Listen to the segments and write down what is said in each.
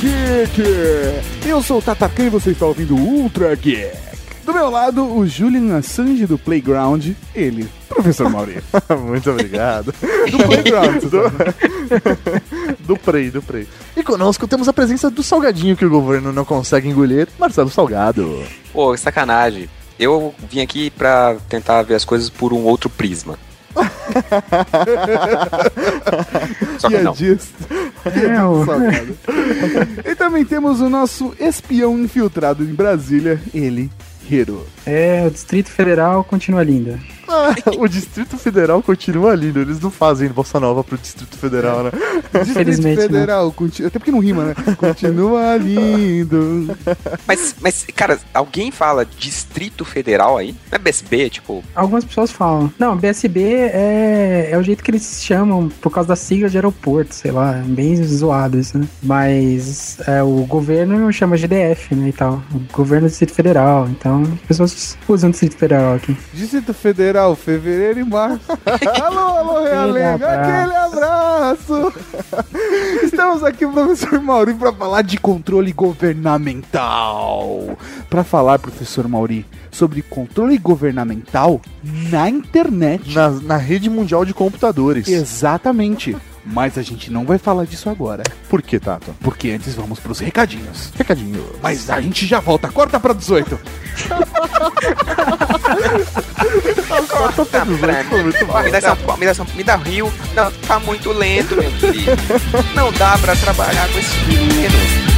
Geek! Eu sou o Tatacan e você está ouvindo o Ultra Geek. Do meu lado, o Julian Assange do Playground, ele, Professor Mauri. Muito obrigado. Do Playground. do, do Prey, do Prey. E conosco temos a presença do salgadinho que o governo não consegue engolir, Marcelo Salgado. Pô, sacanagem. Eu vim aqui pra tentar ver as coisas por um outro prisma. Só que não. Piadista. É, e também temos o nosso espião infiltrado em Brasília, ele, Hiro. é, o Distrito Federal continua linda. Ah, o Distrito Federal continua lindo. Eles não fazem Bossa Nova pro Distrito Federal, né? Distrito Infelizmente, Federal, conti- até porque não rima, né? Continua lindo. Mas, mas, cara, alguém fala Distrito Federal aí? Não é BSB, tipo. Algumas pessoas falam. Não, BSB é, é o jeito que eles chamam por causa da sigla de aeroporto, sei lá, é bem zoado isso, né? Mas é, o governo chama GDF, né, e tal. O governo do Distrito Federal, então as pessoas usam o Distrito Federal aqui. Distrito Federal, fevereiro e março. alô, alô, Realengo, aquele abraço. Estamos aqui, professor Mauri, para falar de controle governamental. Para falar, professor Mauri, sobre controle governamental na internet. Na, na rede mundial de computadores. Exatamente. Mas a gente não vai falar disso agora, Por que, Tato? porque antes vamos pros recadinhos. Recadinho. Mas a gente já volta, corta pra 18. Tá, me, dá essa, me, dá essa, me dá rio. Não, tá muito lento, meu filho. Não dá pra trabalhar com esse menino.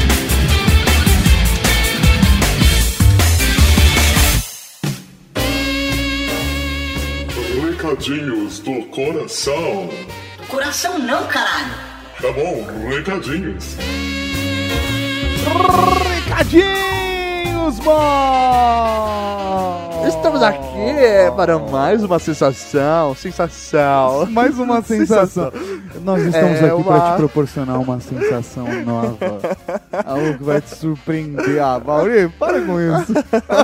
Recadinhos do coração. Coração não, caralho. Tá bom, recadinhos. Recadinhos, bom! Estamos aqui é, para mais uma sensação. Sensação. Mais uma sensação. Nós estamos É aqui para uma- te proporcionar uma sensação nova. Algo que vai te surpreender. Ah, Mauri, para com isso.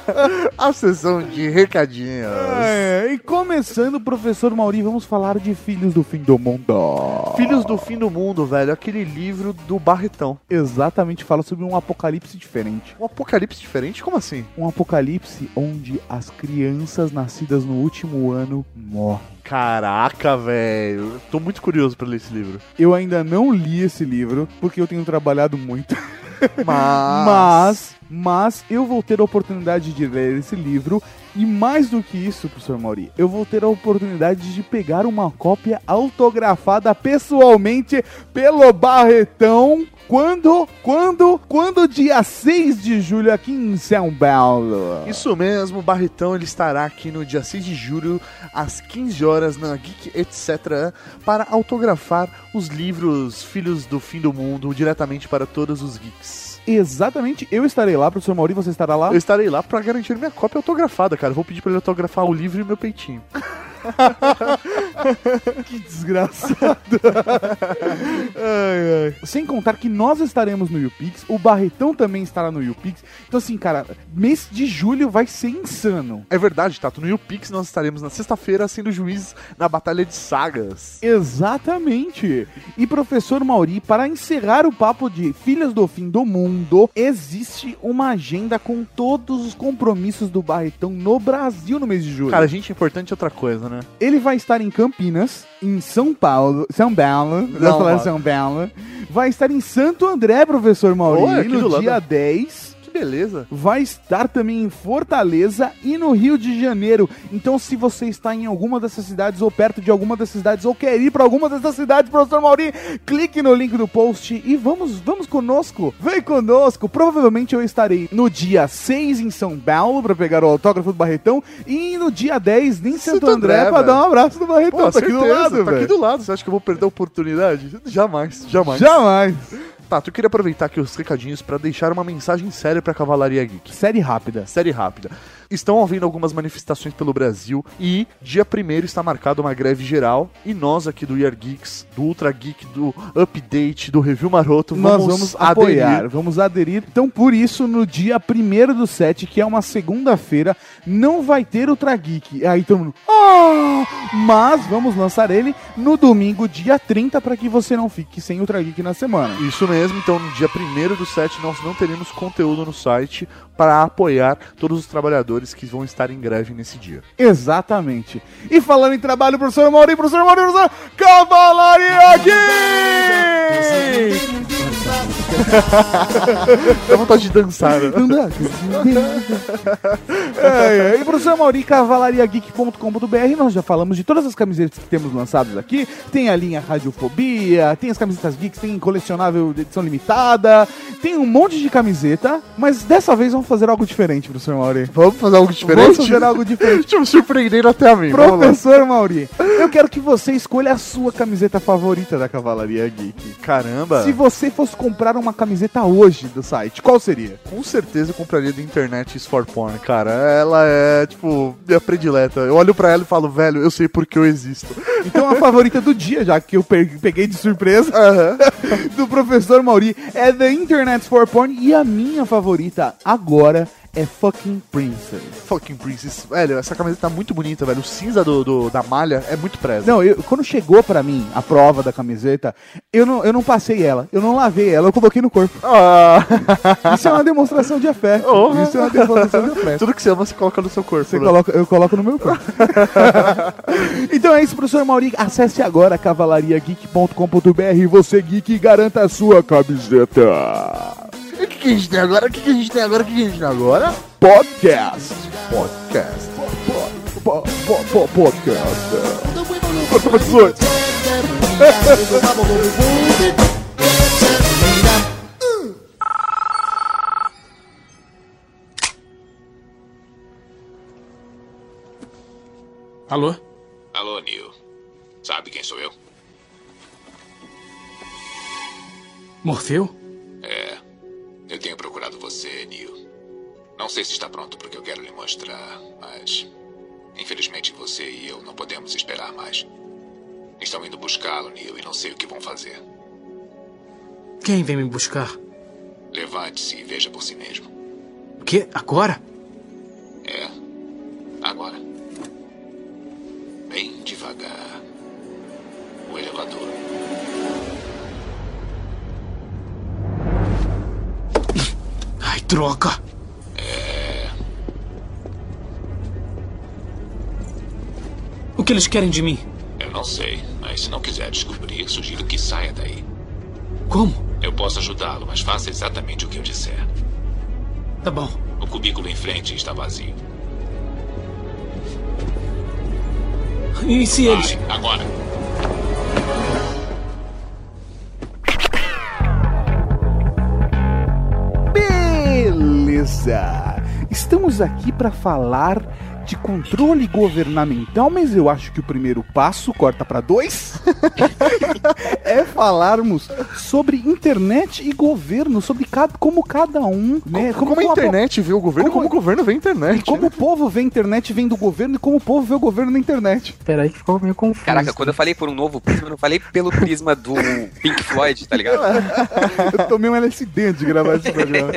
A sessão de recadinhos. É, e começando, professor Mauri, vamos falar de Filhos do Fim do Mundo. Filhos do Fim do Mundo, velho. Aquele livro do Barretão. Exatamente, fala sobre um apocalipse diferente. Um apocalipse diferente? Como assim? Um apocalipse onde as crianças nascidas no último ano morrem. Caraca, velho. Tô muito curioso pra ler esse livro. Eu ainda não li esse livro, porque eu tenho trabalhado muito. Mas. Mas, mas eu vou ter a oportunidade de ler esse livro e mais do que isso, professor Mauri, eu vou ter a oportunidade de pegar uma cópia autografada pessoalmente pelo Barretão quando, quando, quando dia 6 de julho aqui em São Paulo. Isso mesmo, o Barretão ele estará aqui no dia 6 de julho, às 15 horas, na Geek Etc., para autografar os livros Filhos do Fim do Mundo diretamente para todos os geeks. Exatamente, eu estarei lá, professor Mauri, você estará lá? Eu estarei lá para garantir minha cópia autografada, cara. Eu vou pedir para ele autografar o livro e meu peitinho. Que desgraçado. Ai, ai. Sem contar que nós estaremos no YouPix, o Barretão também estará no YouPix. Então, assim, cara, mês de julho vai ser insano. É verdade, Tato. No YouPix nós estaremos na sexta-feira sendo juiz na Batalha de Sagas. Exatamente. E professor Mauri, para encerrar o papo de Filhas do Fim do Mundo, existe uma agenda com todos os compromissos do Barretão no Brasil no mês de julho. Cara, gente, importante é outra coisa, né? Ele vai estar em Campinas, em São Paulo, São Paulo, Não, falar. São Paulo. Vai estar em Santo André, professor do no dia 10. Beleza. Vai estar também em Fortaleza e no Rio de Janeiro. Então, se você está em alguma dessas cidades ou perto de alguma dessas cidades ou quer ir para alguma dessas cidades, professor Mauri, clique no link do post e vamos, vamos conosco. Vem conosco. Provavelmente eu estarei no dia 6 em São Paulo para pegar o autógrafo do Barretão e no dia 10 em Santo, Santo André, André, para dar um abraço do Barretão. Pô, tá aqui do certeza, lado, tá velho. aqui do lado. Você acha que eu vou perder a oportunidade? Jamais, jamais. Jamais. Tato, eu queria aproveitar aqui os recadinhos pra deixar uma mensagem séria pra Cavalaria Geek. Série rápida. Série rápida. Estão havendo algumas manifestações pelo Brasil e dia 1 está marcada uma greve geral e nós aqui do Year Geeks, do Ultra Geek, do Update, do Review Maroto, Nós vamos, vamos aderir. apoiar, vamos aderir. Então, por isso, no dia 1 do 7, que é uma segunda-feira, não vai ter Ultra Geek. Aí todo mundo. Ah! Mas vamos lançar ele no domingo, dia 30, para que você não fique sem Ultra Geek na semana. Isso mesmo, então no dia 1 do 7 nós não teremos conteúdo no site para apoiar todos os trabalhadores que vão estar em greve nesse dia. Exatamente. E falando em trabalho, professor Mauri, professor Mauri, professor Cavalaria aqui! Dá vontade de dançar, né? Não dá. é, é. E professor Mauri, cavalariageek.com.br, nós já falamos de todas as camisetas que temos lançadas aqui. Tem a linha Radiofobia, tem as camisetas geeks, tem colecionável de edição limitada, tem um monte de camiseta, mas dessa vez vamos fazer algo diferente, professor Mauri. Vamos fazer algo diferente? Vamos fazer algo diferente. Deixa eu surpreender até a mim. Professor Mauri, eu quero que você escolha a sua camiseta favorita da Cavalaria Geek. Caramba! Se você fosse comprar uma camiseta hoje do site, qual seria? Com certeza eu compraria da internet is for porn, cara. Ela é, tipo, minha predileta. Eu olho pra ela e falo, velho, eu sei porque eu existo. Então a favorita do dia, já que eu pe- peguei de surpresa, do professor Mauri, é The Internet for Porn. E a minha favorita agora é Fucking Princess. Fucking Princess. Velho, essa camiseta tá muito bonita, velho. O cinza do, do- da malha é muito presa. Não, eu- quando chegou pra mim a prova da camiseta, eu não, eu não passei ela, eu não lavei ela, eu coloquei no corpo. Ah, Isso é uma demonstração de afeto. Oh. Isso é uma demonstração de afeto. tudo que você ama, você coloca no seu corpo. Você né? coloca, eu coloco no meu corpo. então é isso, professor Mauri. Acesse agora cavalariageek.com.br. Você geek garanta a sua camiseta. O que, que a gente tem agora? O que, que a gente tem agora? O que, que a gente tem agora? Podcast. Podcast. Po, po, po, podcast. Alô? Alô, Neil. Sabe quem sou eu? Morfeu? Você, Neil. Não sei se está pronto porque eu quero lhe mostrar, mas. Infelizmente você e eu não podemos esperar mais. Estão indo buscá-lo, Neil, e não sei o que vão fazer. Quem vem me buscar? Levante-se e veja por si mesmo. O quê? Agora? Ai, droga! O que eles querem de mim? Eu não sei, mas se não quiser descobrir, sugiro que saia daí. Como? Eu posso ajudá-lo, mas faça exatamente o que eu disser. Tá bom. O cubículo em frente está vazio. E se eles. Vai, agora. Beleza! Estamos aqui para falar de controle governamental, mas eu acho que o primeiro passo, corta para dois, é falarmos sobre internet e governo, sobre cada, como cada um, né? Como, a uma- internet vê o governo, como- como, o governo vê a internet. como o povo vê a internet vem do governo e como o povo vê o governo na internet. Pera aí que ficou meio confuso. Caraca, quando eu falei por um novo prisma, eu não falei pelo prisma do Pink Floyd, tá ligado? Eu tomei um LSD antes de gravar esse programa.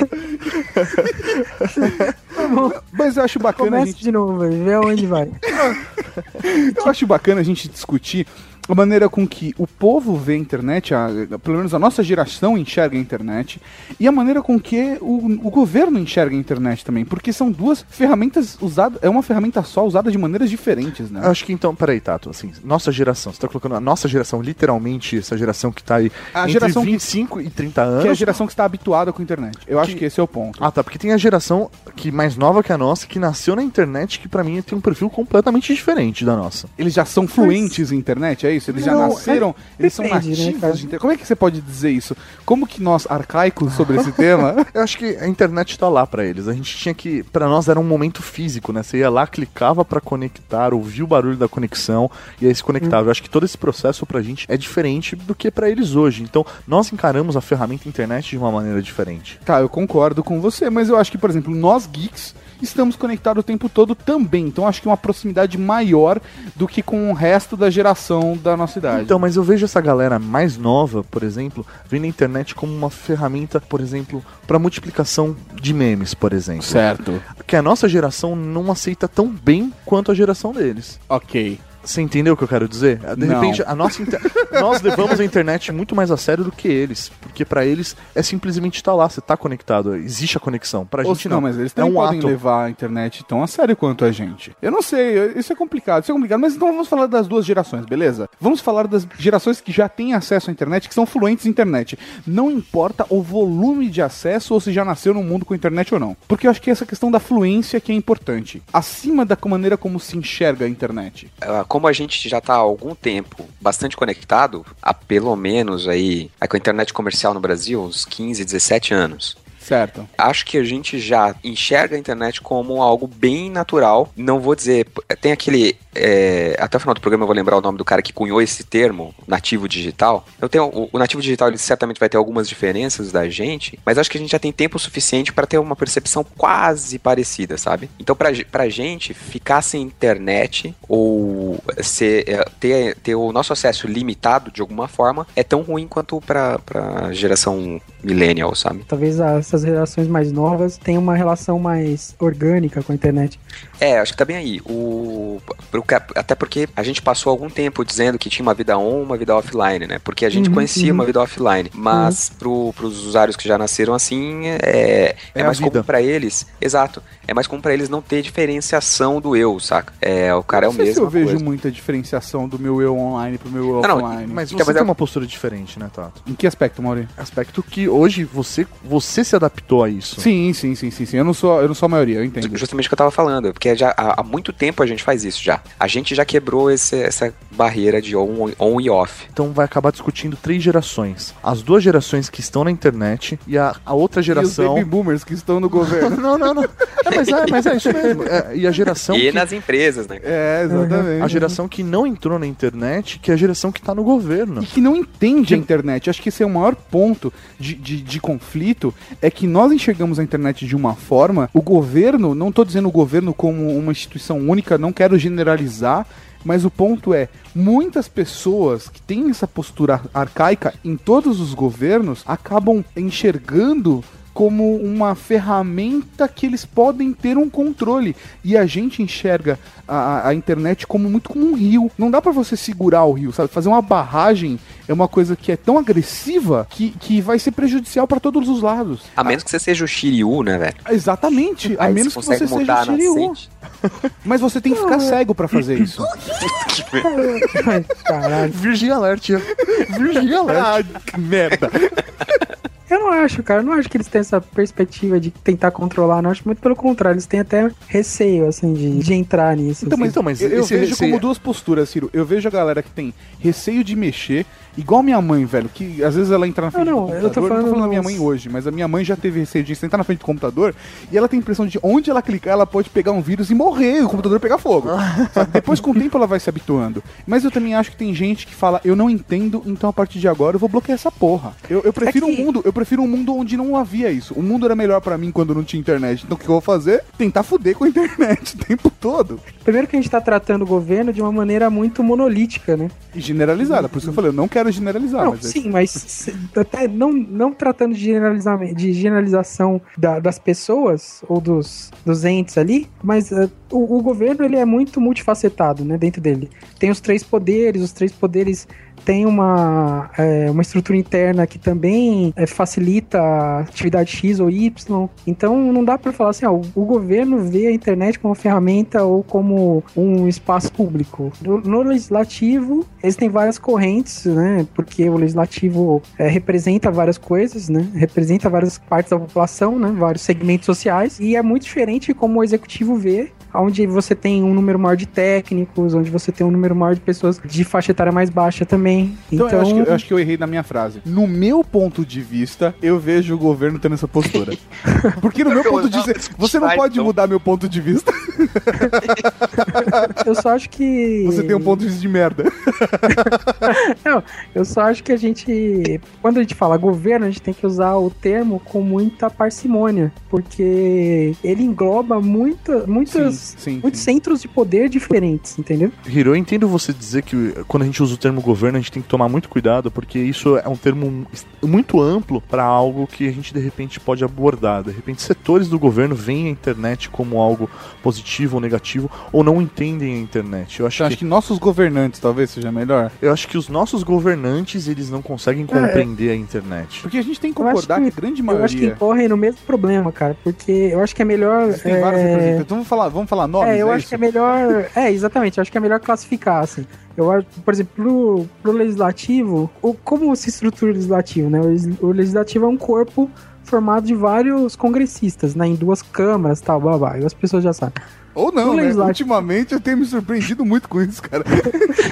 Mas eu acho bacana a Começa gente de novo, velho, vê aonde vai. Eu acho bacana a gente discutir a maneira com que o povo vê a internet, a- pelo menos a nossa geração enxerga a internet, e a maneira com que o, o governo enxerga a internet também, porque são duas ferramentas usadas, é uma ferramenta só usada de maneiras diferentes, né? Eu acho que então, peraí, Tato, assim, nossa geração, você tá colocando a nossa geração, literalmente, essa geração que tá aí A entre geração que- 25 e 30 anos. Que é a geração que está habituada com a internet. Eu acho Que- que esse é o ponto. Ah, tá, porque tem a geração que mais nova que a nossa, que nasceu na internet, que pra mim tem um perfil completamente diferente da nossa. Eles já são fluentes em internet, é isso? Eles já Não, nasceram, eles são depende, né, nativos internet. Como é que você pode dizer isso? Como que nós, arcaicos sobre esse tema, Eu acho que a internet tá lá pra eles. A gente tinha que, Pra nós era um momento físico, né? Você ia lá, clicava pra conectar, ouvia o barulho da conexão e aí se conectava. Eu acho que todo esse processo pra gente é diferente do que pra eles hoje. Então, nós encaramos a ferramenta internet de uma maneira diferente. Tá, eu concordo com você, mas eu acho que, por exemplo, nós geeks estamos conectados o tempo todo também. Então acho que uma proximidade maior do que com o resto da geração da nossa idade. Então, mas eu vejo essa galera mais nova, por exemplo, vendo a internet como uma ferramenta, por exemplo, pra multiplicação de memes, por exemplo. certo. Que a nossa geração não aceita tão bem quanto a geração deles. Ok. Você entendeu o que eu quero dizer? De Não. repente, a nossa inter- nós levamos a internet muito mais a sério do que eles. Porque pra eles é simplesmente estar lá, você tá conectado, existe a conexão. Pra Ou gente não, não, mas eles é também um podem ato. levar a internet tão a sério quanto a gente. Eu não sei, isso é complicado, isso é complicado. Mas então vamos falar das duas gerações, beleza? Vamos falar das gerações que já têm acesso à internet, que são fluentes em internet. Não importa o volume de acesso ou se já nasceu no mundo com internet ou não. Porque eu acho que essa questão da fluência que é importante. Acima da maneira como se enxerga a internet. Ah, como a gente já está há algum tempo bastante conectado, há pelo menos aí, aí com a internet comercial no Brasil, uns 15, 17 anos. Certo. Acho que a gente já enxerga a internet como algo bem natural. Não vou dizer. Tem aquele. é, até o final do programa eu vou lembrar o nome do cara que cunhou esse termo, nativo digital. Eu tenho, o, o nativo digital ele certamente vai ter algumas diferenças da gente, mas acho que a gente já tem tempo suficiente para ter uma percepção quase parecida, sabe? Então, pra, pra gente, ficar sem internet ou ser, é, ter, ter o nosso acesso limitado de alguma forma é tão ruim quanto pra, pra geração millennial, sabe? Talvez a- essas gerações mais novas tenham uma relação mais orgânica com a internet. É, acho que tá bem aí. O, até porque a gente passou algum tempo dizendo que tinha uma vida on, uma vida offline, né? Porque a gente Uhum, conhecia uhum. uma vida offline. Mas pro, pros usuários que já nasceram assim, é, é, É a mais comum pra eles. Exato. É mais comum pra eles não ter diferenciação do eu, saca? É, o cara é o não sei se mesmo. eu vejo muita diferenciação do meu eu online pro meu eu Não, não, offline. Mas você Então, mas tem é- uma postura diferente, né, Tato? Em que aspecto, Mauri? Aspecto que hoje você, você se adaptou a isso. Sim, sim, sim, sim, sim. Eu não sou, eu não sou a maioria, eu entendo. Justamente o que eu tava falando, porque já, há, há muito tempo a gente faz isso já. A gente já quebrou esse- essa barreira de on, on e off. Então vai acabar discutindo três gerações. As duas gerações que estão na internet e a, a outra E os geração. baby boomers que estão no governo. Não, não, não. É, mas é, mas é isso mesmo. É, e a geração. e que- nas empresas, né? é, exatamente. A geração que não entrou na internet, que é a geração que tá no governo. E que não entende a internet. Acho que esse é o maior ponto de, de, de conflito. É que nós enxergamos a internet de uma forma. O governo, não tô dizendo o governo como uma instituição única, não quero generalizar. Mas o ponto é, muitas pessoas que têm essa postura arcaica em todos os governos acabam enxergando como uma ferramenta que eles podem ter um controle. E a gente enxerga a, a internet como muito como um rio. Não dá pra você segurar o rio, sabe? Fazer uma barragem é uma coisa que é tão agressiva que, que vai ser prejudicial pra todos os lados. A menos que você seja o Shiryu, né, velho? Exatamente, a Aí menos que você seja o a Shiryu. Mas você tem que ficar cego pra fazer isso. Ai, Caralho. Virgin Alert. Virgin Alert. ah, merda. Eu não acho, cara. Eu não acho que eles têm essa perspectiva de tentar controlar. Não acho muito pelo contrário. Eles têm até receio, assim, de, de entrar nisso. Então, assim. mas, Então, mas eu, eu vejo receio- como duas posturas, Ciro. Eu vejo a galera que tem receio de mexer, igual minha mãe, velho, que às vezes ela entra na frente Não, não, do eu computador. tô falando não tô falando da minha mãe hoje, mas a minha mãe já teve receio de sentar na frente do computador e ela tem a impressão de onde ela clicar, ela pode pegar um vírus e morrer, o computador pegar fogo. Sabe? Depois, com o tempo, ela vai se habituando. Mas eu também acho que tem gente que fala, eu não entendo, então a partir de agora eu vou bloquear essa porra. Eu, eu prefiro É que- um mundo, eu prefiro um mundo onde não havia isso. O mundo era melhor pra mim quando não tinha internet. Então o que eu vou fazer? Tentar fuder com a internet o tempo todo. Primeiro que a gente tá tratando o governo de uma maneira muito monolítica, né? E generalizada, por isso que eu falei, eu não quero generalizar, não, mas é- sim, mas se- até não, não tratando de, generalizamento, de generalização da- das pessoas ou dos, dos entes ali, mas eh, o, o governo ele é muito multifacetado, né, dentro dele. Tem os três poderes, os três poderes têm uma, eh, uma estrutura interna que também eh, facilita a atividade X ou Y. Então não dá pra falar assim, ó, o, o governo vê a internet como ferramenta ou como um espaço público. No, no legislativo, existem várias correntes, né? Porque o legislativo é, representa várias coisas, né? Representa várias partes da população, né? Vários segmentos sociais. E é muito diferente como o executivo vê, onde você tem um número maior de técnicos, onde você tem um número maior de pessoas de faixa etária mais baixa também. Então, Então, eu, acho que, eu acho que eu errei na minha frase. No meu ponto de vista, eu vejo o governo tendo essa postura. Porque no meu ponto de vista, você não pode então. mudar meu ponto de vista. eu só acho que. Você tem um ponto de vista de merda. Não, eu só acho que a gente, quando a gente fala governo, a gente tem que usar o termo com muita parcimônia, porque ele engloba muita, muitas muitos, sim, muitos sim. centros de poder diferentes, entendeu? Hiro, eu entendo você dizer que quando a gente usa o termo governo, a gente tem que tomar muito cuidado, porque isso é um termo muito amplo para algo que a gente de repente pode abordar. De repente, setores do governo veem a internet como algo positivo ou negativo, ou não entendem a internet. Eu acho, Eu acho que, que nossos governantes talvez seja melhor. eu acho que os nossos governantes eles não conseguem compreender a internet. Porque a gente tem que concordar que, que- a grande Eu acho que maioria. incorrem no mesmo problema, cara, porque eu acho que é melhor. Existem é, vários representantes. Então vamos falar, vamos falar nomes. É, eu é acho isso? que é melhor. É, exatamente, eu acho que é melhor classificar, assim. Eu acho, por exemplo, pro, pro legislativo, o, como se estrutura o legislativo, né? O, o legislativo é um corpo formado de vários congressistas, né? Em duas câmaras, tal, blá, blá. E as pessoas já sabem. Ou não, né? Ultimamente eu tenho me surpreendido muito com isso, cara.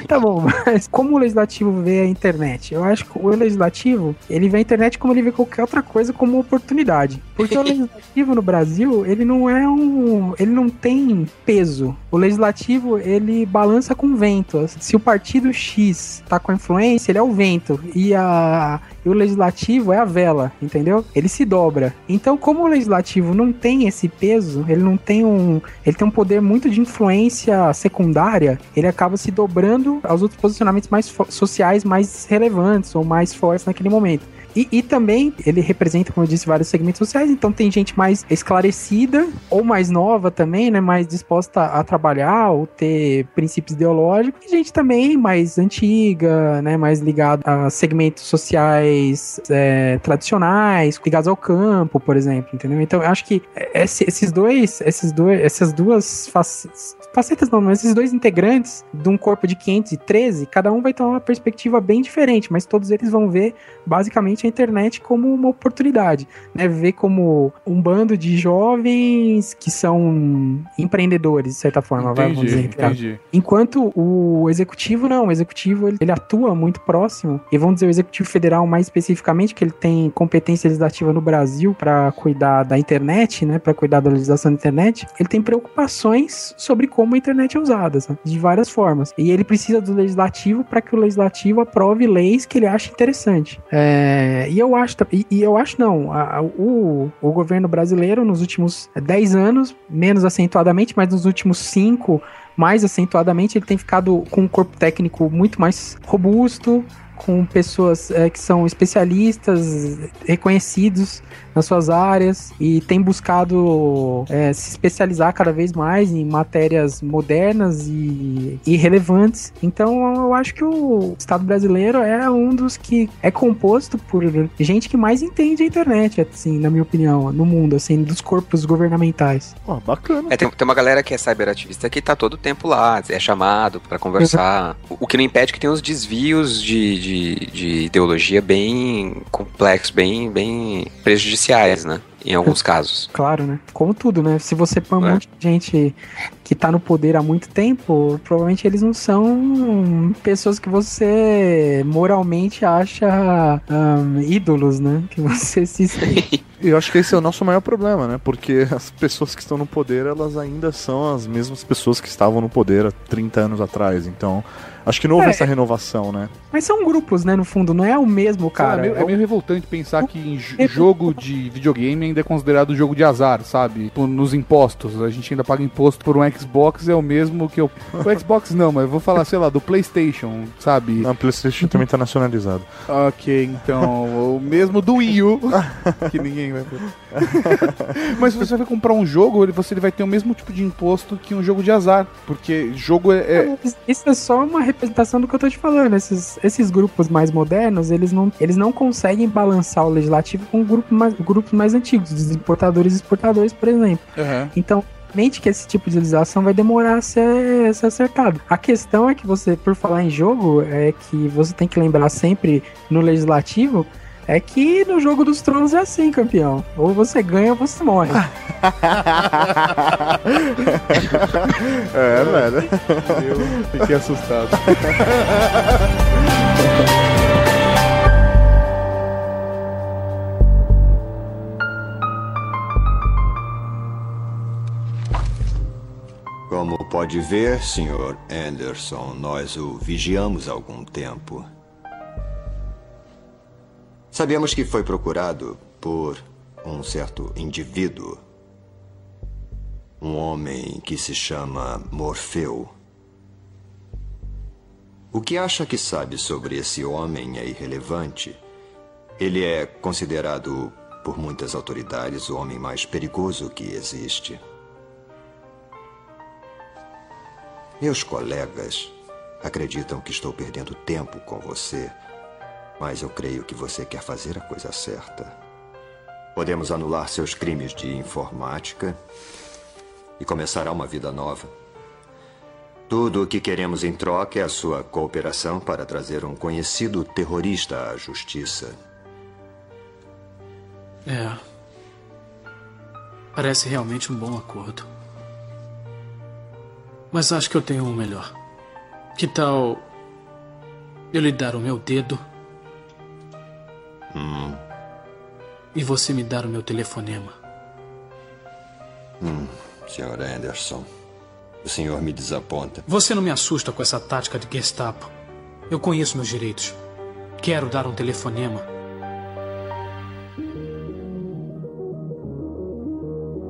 Tá bom, mas como o legislativo vê a internet? Eu acho que o legislativo, ele vê a internet como ele vê qualquer outra coisa como oportunidade. Porque o legislativo no Brasil, ele não é um. Ele não tem peso. O legislativo, ele balança com o vento. Se o partido X tá com a influência, ele é o vento. E, a, e o legislativo é a vela, entendeu? Ele se dobra. Então, como o legislativo não tem esse peso, ele não tem um. Ele tem um poder muito de influência secundária, ele acaba se dobrando aos outros posicionamentos mais sociais mais relevantes ou mais fortes naquele momento. E, e também ele representa, como eu disse, vários segmentos sociais, então tem gente mais esclarecida ou mais nova também, né? Mais disposta a trabalhar ou ter princípios ideológicos, e gente também mais antiga, né? Mais ligada a segmentos sociais é, tradicionais, ligados ao campo, por exemplo, entendeu? Então eu acho que esse- esses dois, esses dois, essas duas facetas, facetas não, mas esses dois integrantes de um corpo de 513, cada um vai ter uma perspectiva bem diferente, mas todos eles vão ver basicamente a internet como uma oportunidade, né? Ver como um bando de jovens que são empreendedores, de certa forma, vai, vamos dizer. Entendi, entendi. Enquanto o executivo não, o executivo ele, ele atua muito próximo, e vamos dizer o executivo federal mais especificamente, que ele tem competência legislativa no Brasil para cuidar da internet, né, para cuidar da legislação da internet, ele tem preocupações sobre como a internet é usada, sabe? de várias formas. E ele precisa do legislativo para que o legislativo aprove leis que ele acha interessante. É, e eu acho, e, e eu acho não, a- a- o, o governo brasileiro nos últimos 10 anos, menos acentuadamente, mas nos últimos 5 mais acentuadamente, ele tem ficado com um corpo técnico muito mais robusto, com pessoas é, que são especialistas, reconhecidos nas suas áreas e tem buscado é, se especializar cada vez mais em matérias modernas e, e relevantes. Então eu acho que o Estado brasileiro é um dos que é composto por gente que mais entende a internet, assim, na minha opinião, no mundo, assim, dos corpos governamentais. Ó, bacana. É, tem, tem uma galera que é cyberativista que tá todo o tempo lá, é chamado pra conversar. O, o que não impede que tem uns desvios de, de, de ideologia bem complexos, bem, bem prejudiciais, né? Em alguns casos. Claro, né? Como tudo, né? Se você põe um É. monte de gente que tá no poder há muito tempo, provavelmente eles não são pessoas que você moralmente acha ahn, ídolos, né? Que você se. Eu acho que esse é o nosso maior problema, né? Porque as pessoas que estão no poder, elas ainda são as mesmas pessoas que estavam no poder há 30 anos atrás. Então, acho que não houve É. essa renovação, né? Mas são grupos, né? No fundo, não é o mesmo cara. Cara, é, meio, É é o- meio revoltante pensar que em jo- jogo de videogame ainda é considerado jogo de azar, sabe? Tipo, nos impostos. A gente ainda paga imposto por um Xbox, é o mesmo que eu. O Xbox não, mas eu vou falar, sei lá, do PlayStation, sabe? Na PlayStation também tá nacionalizado. Ok, então, o mesmo do Wii U, que ninguém vai ver. Mas se você vai comprar um jogo, ele- você vai ter o mesmo tipo de imposto que um jogo de azar, porque jogo é... é- Isso é só uma representação do que eu tô te falando. Esses, esses grupos mais modernos, eles não, eles não conseguem balançar o legislativo com grupo mais, grupos mais antigos, dos importadores e exportadores, por exemplo. Então, mente que esse tipo de legislação vai demorar a ser, a ser acertado. A questão é que você, por falar em jogo, é que você tem que lembrar sempre no legislativo é que no jogo dos tronos é assim, campeão. Ou você ganha ou você morre. É, velho. Eu fiquei assustado. Como pode ver, Sr. Anderson, nós o vigiamos há algum tempo. Sabemos que foi procurado por um certo indivíduo. Um homem que se chama Morfeu. O que acha que sabe sobre esse homem é irrelevante. Ele é considerado por muitas autoridades o homem mais perigoso que existe. Meus colegas acreditam que estou perdendo tempo com você, mas eu creio que você quer fazer a coisa certa. Podemos anular seus crimes de informática e começará uma vida nova. Tudo o que queremos em troca é a sua cooperação para trazer um conhecido terrorista à justiça. É. Parece realmente um bom acordo. Mas acho que eu tenho um melhor. Que tal eu lhe dar o meu dedo Hum, e você me dar o meu telefonema? hum, Sr. Anderson. O senhor me desaponta. Você não me assusta com essa tática de Gestapo. Eu conheço meus direitos. Quero dar um telefonema.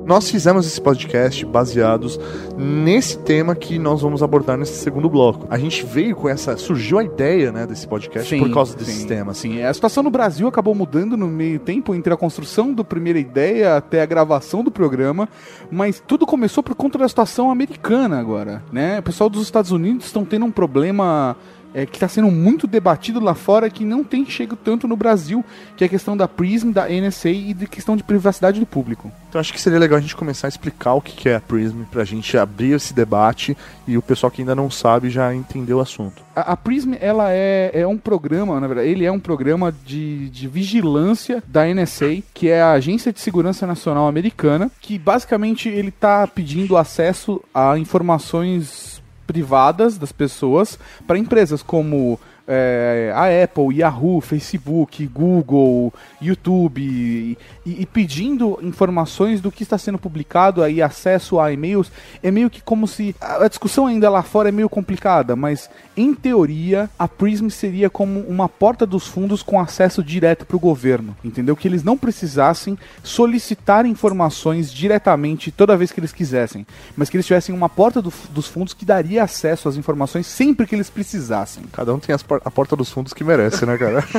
Nós fizemos esse podcast baseados nesse tema que nós vamos abordar nesse segundo bloco. A gente veio com essa. Surgiu a ideia né, desse podcast por causa desses sim, temas. Sim, a situação no Brasil acabou mudando no meio tempo entre a construção da primeira ideia até a gravação do programa, mas tudo começou por conta da situação americana agora, né? O pessoal dos Estados Unidos estão tendo um problema é, que está sendo muito debatido lá fora que não tem chego tanto no Brasil, que é a questão da PRISM, da NSA e de questão de privacidade do público. Então acho que seria legal a gente começar a explicar o que é a Prism pra gente abrir esse debate e o pessoal que ainda não sabe já entender o assunto. A, a Prism, ela é, é um programa, na verdade, ele é um programa de, de vigilância da NSA, que é a Agência de Segurança Nacional Americana, que basicamente ele está pedindo acesso a informações privadas das pessoas para empresas como é, a Apple, Yahoo, Facebook, Google, YouTube e, e pedindo informações do que está sendo publicado aí acesso a e-mails é meio que como se a discussão ainda lá fora é meio complicada, mas em teoria a Prism seria como uma porta dos fundos com acesso direto para o governo, entendeu? Que eles não precisassem solicitar informações diretamente toda vez que eles quisessem, mas que eles tivessem uma porta do- dos fundos que daria acesso às informações sempre que eles precisassem. Cada um tem as por- a porta dos fundos que merece, né, cara?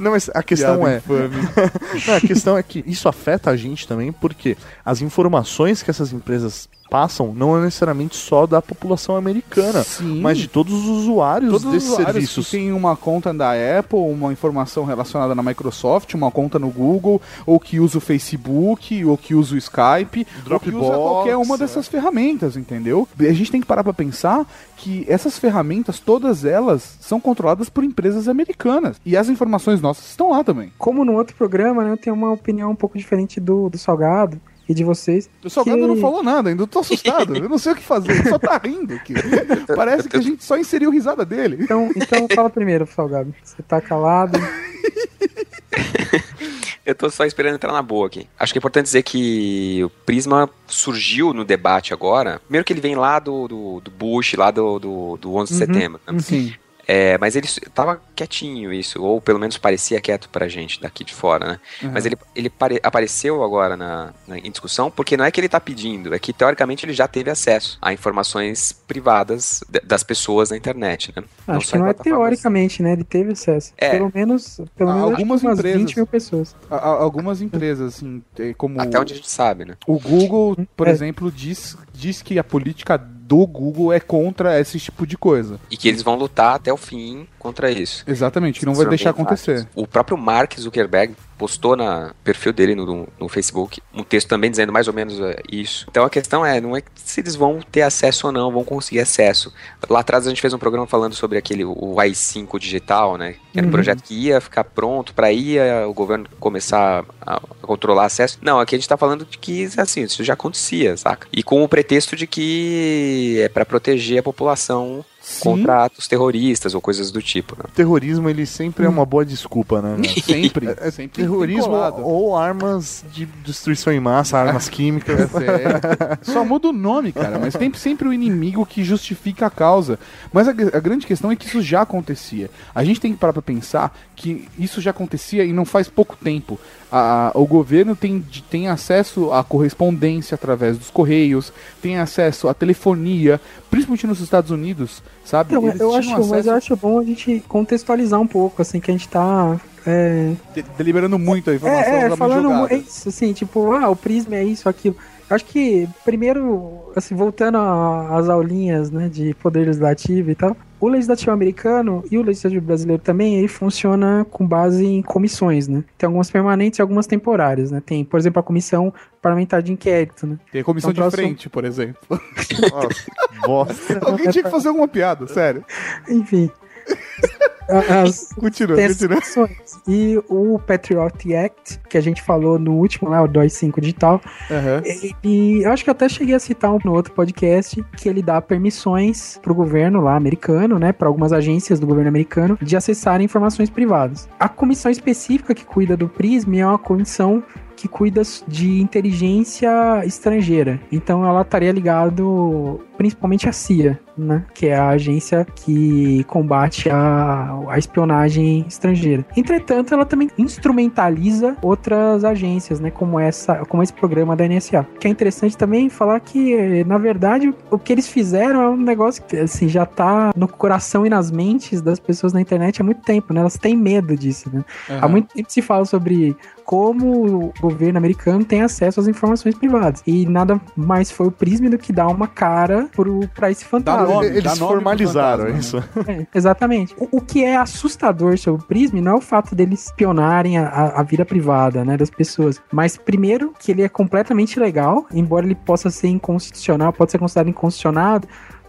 Não, mas a questão é. Não, a questão é que isso afeta a gente também, porque as informações que essas empresas passam não é necessariamente só da população americana, Sim. mas de todos os usuários Todos os desses usuários serviços. que têm uma conta da Apple, uma informação relacionada na Microsoft, uma conta no Google, ou que usa o Facebook, ou que usa o Skype, ou que usa Dropbox, qualquer uma dessas ferramentas, entendeu? E a gente tem que parar pra pensar que essas ferramentas, todas elas, são controladas por empresas americanas. E as informações nossas estão lá também. Como no outro programa, né, eu tenho uma opinião um pouco diferente do, do Salgado e de vocês. O Salgado que- não falou nada, ainda tô assustado. eu não sei o que fazer, ele só tá rindo aqui. Parece que a gente só inseriu risada dele. Então, então fala primeiro, Salgado. Você tá calado. Eu tô só esperando entrar na boa aqui. Acho que é importante dizer que o Prisma surgiu no debate agora. Primeiro que ele vem lá do, do, do Bush, lá do, do, do 11 de Uhum, setembro. né? Sim. É, mas ele tava quietinho isso, ou pelo menos parecia quieto pra gente daqui de fora, né? Uhum. Mas ele, ele pare- apareceu agora na, na- em discussão porque não é que ele tá pedindo, é que teoricamente ele já teve acesso a informações privadas das pessoas na internet, né? Acho só que não é teoricamente, né? Ele teve acesso. É. Pelo menos, pelo menos Algumas umas empresas. 20 mil pessoas. Algumas empresas, assim, é, como Até onde a gente sabe, né? o Google, por É. exemplo, diz, diz que a política do Google é contra esse tipo de coisa. E que eles vão lutar até o fim contra isso. Exatamente, que não vai São deixar acontecer. O próprio Mark Zuckerberg postou na perfil dele no, no- no Facebook um texto também dizendo mais ou menos é, isso. Então a questão é, não é se eles vão ter acesso ou não, vão conseguir acesso. Lá atrás a gente fez um programa falando sobre aquele o i5 digital, né? Que era um Uhum. projeto que ia ficar pronto para ir o governo começar a, controlar acesso. Não, aqui a gente tá falando de que assim, isso já acontecia, saca? E com o pretexto de que é para proteger a população contra atos terroristas ou coisas do tipo, né? O terrorismo, ele sempre é uma boa desculpa, né? Sempre. É, sempre terrorismo vinculado. ou armas de destruição em massa, armas químicas. É, só muda o nome, cara, mas tem sempre o inimigo que justifica a causa. Mas a, a grande questão é que isso já acontecia. A gente tem que parar pra pensar que isso já acontecia e não faz pouco tempo. A- o governo tem, tem acesso à correspondência através dos correios, tem acesso à telefonia, principalmente nos Estados Unidos, sabe? Eles eu acho, mas acesso- eu acho bom a gente contextualizar um pouco, assim, que a gente tá. É, de- deliberando muito a informação. é, é falando é isso, assim, tipo, ah, o prisma é isso, aquilo. Acho que, primeiro, assim, voltando às aulinhas, né, de poder legislativo e tal, o legislativo americano e o legislativo brasileiro também, ele funciona com base em comissões, né? Tem algumas permanentes e algumas temporárias, né? Tem, por exemplo, a comissão parlamentar de inquérito, né? Tem a comissão Então, de próximo- frente, por exemplo. Nossa, bosta. Alguém tinha que fazer alguma piada, sério. Enfim. As, Continua, essas continua. comissões. E o Patriot Act, que a gente falou no último, lá, o 2.5 digital, Aham. E eu acho que eu até cheguei a citar um no outro podcast que ele dá permissões pro governo lá americano, né, para algumas agências do governo americano de acessarem informações privadas. A comissão específica que cuida do PRISM é uma comissão que cuida de inteligência estrangeira. Então ela estaria ligado principalmente à CIA, né, que é a agência que combate a, a espionagem estrangeira. Entretanto, ela também instrumentaliza outras agências, né, como essa, como esse programa da NSA. Que é interessante também falar que, na verdade, o que eles fizeram é um negócio que assim já tá no coração e nas mentes das pessoas na internet há muito tempo, né? Elas têm medo disso, né? Aham. Há muito tempo se fala sobre como o governo americano tem acesso às informações privadas. E nada mais foi o prisma do que dar uma cara pro, pra esse fantasma. nome, Eles dá nome pro formalizaram fantasma, isso. É, exatamente. O, o que é assustador sobre o Prism não é o fato deles espionarem a, a- a vida privada né, das pessoas, mas primeiro que ele é completamente legal, embora ele possa ser inconstitucional, pode ser considerado inconstitucional,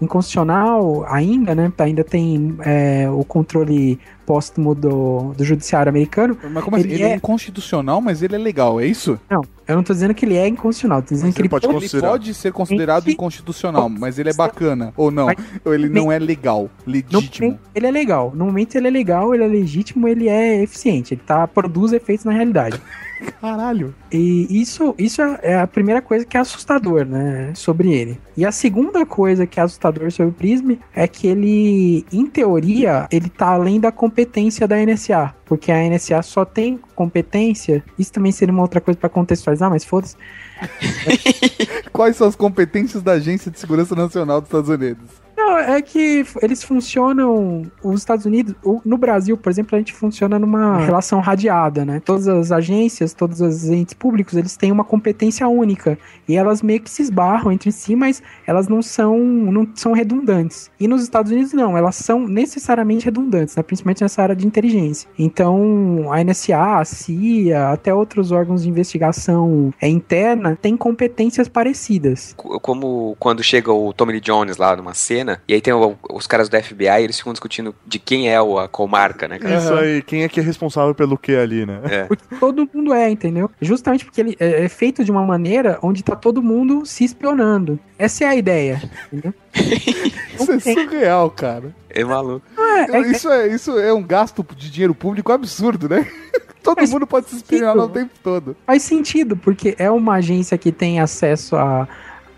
inconstitucional ainda, né? Ainda tem é, o controle póstumo do, do judiciário americano. Mas como assim? Ele Ele é é- inconstitucional, mas ele é legal, é isso? Não, eu não tô dizendo que ele é inconstitucional, tô dizendo Mas que ele pode Ele pode ser considerado Ele- inconstitucional, mas ele é bacana. Ou não? Mas- Ou ele não é legal, legítimo. ele é legal. No momento ele é legal, ele é legítimo, ele é eficiente. Ele tá, produz efeitos na realidade. Caralho. E isso, isso é a primeira coisa que é assustador, né, sobre ele. E a segunda coisa que é assustador sobre o Prism é que ele, em teoria, ele tá além da competência da NSA, porque a NSA só tem competência, isso também seria uma outra coisa pra contextualizar, mas foda-se. Quais são as competências da Agência de Segurança Nacional dos Estados Unidos? Não, é que eles funcionam. Os Estados Unidos, no Brasil, por exemplo, a gente funciona numa relação radiada, né? Todas as agências, todos os entes públicos, eles têm uma competência única. E elas meio que se esbarram entre si, mas elas não são, não são redundantes. E nos Estados Unidos, não, elas são necessariamente redundantes, né? principalmente nessa área de inteligência. Então, a NSA, a CIA, até outros órgãos de investigação é, interna têm competências parecidas. Co- Como quando chega o Tommy Lee Jones lá numa cena, e aí tem o- os caras do FBI, eles ficam discutindo de quem é o, a comarca, né, cara? Isso aí, quem é que é responsável pelo que ali, né? É. Porque todo mundo é, entendeu? Justamente porque ele é, é feito de uma maneira onde tá todo mundo se espionando. Essa é a ideia. Entendeu? Isso é surreal, cara. É maluco. É, é- Isso é, isso é um gasto de dinheiro público absurdo, né? Todo Mas mundo pode se espionhar o tempo todo. faz sentido, porque é uma agência que tem acesso a,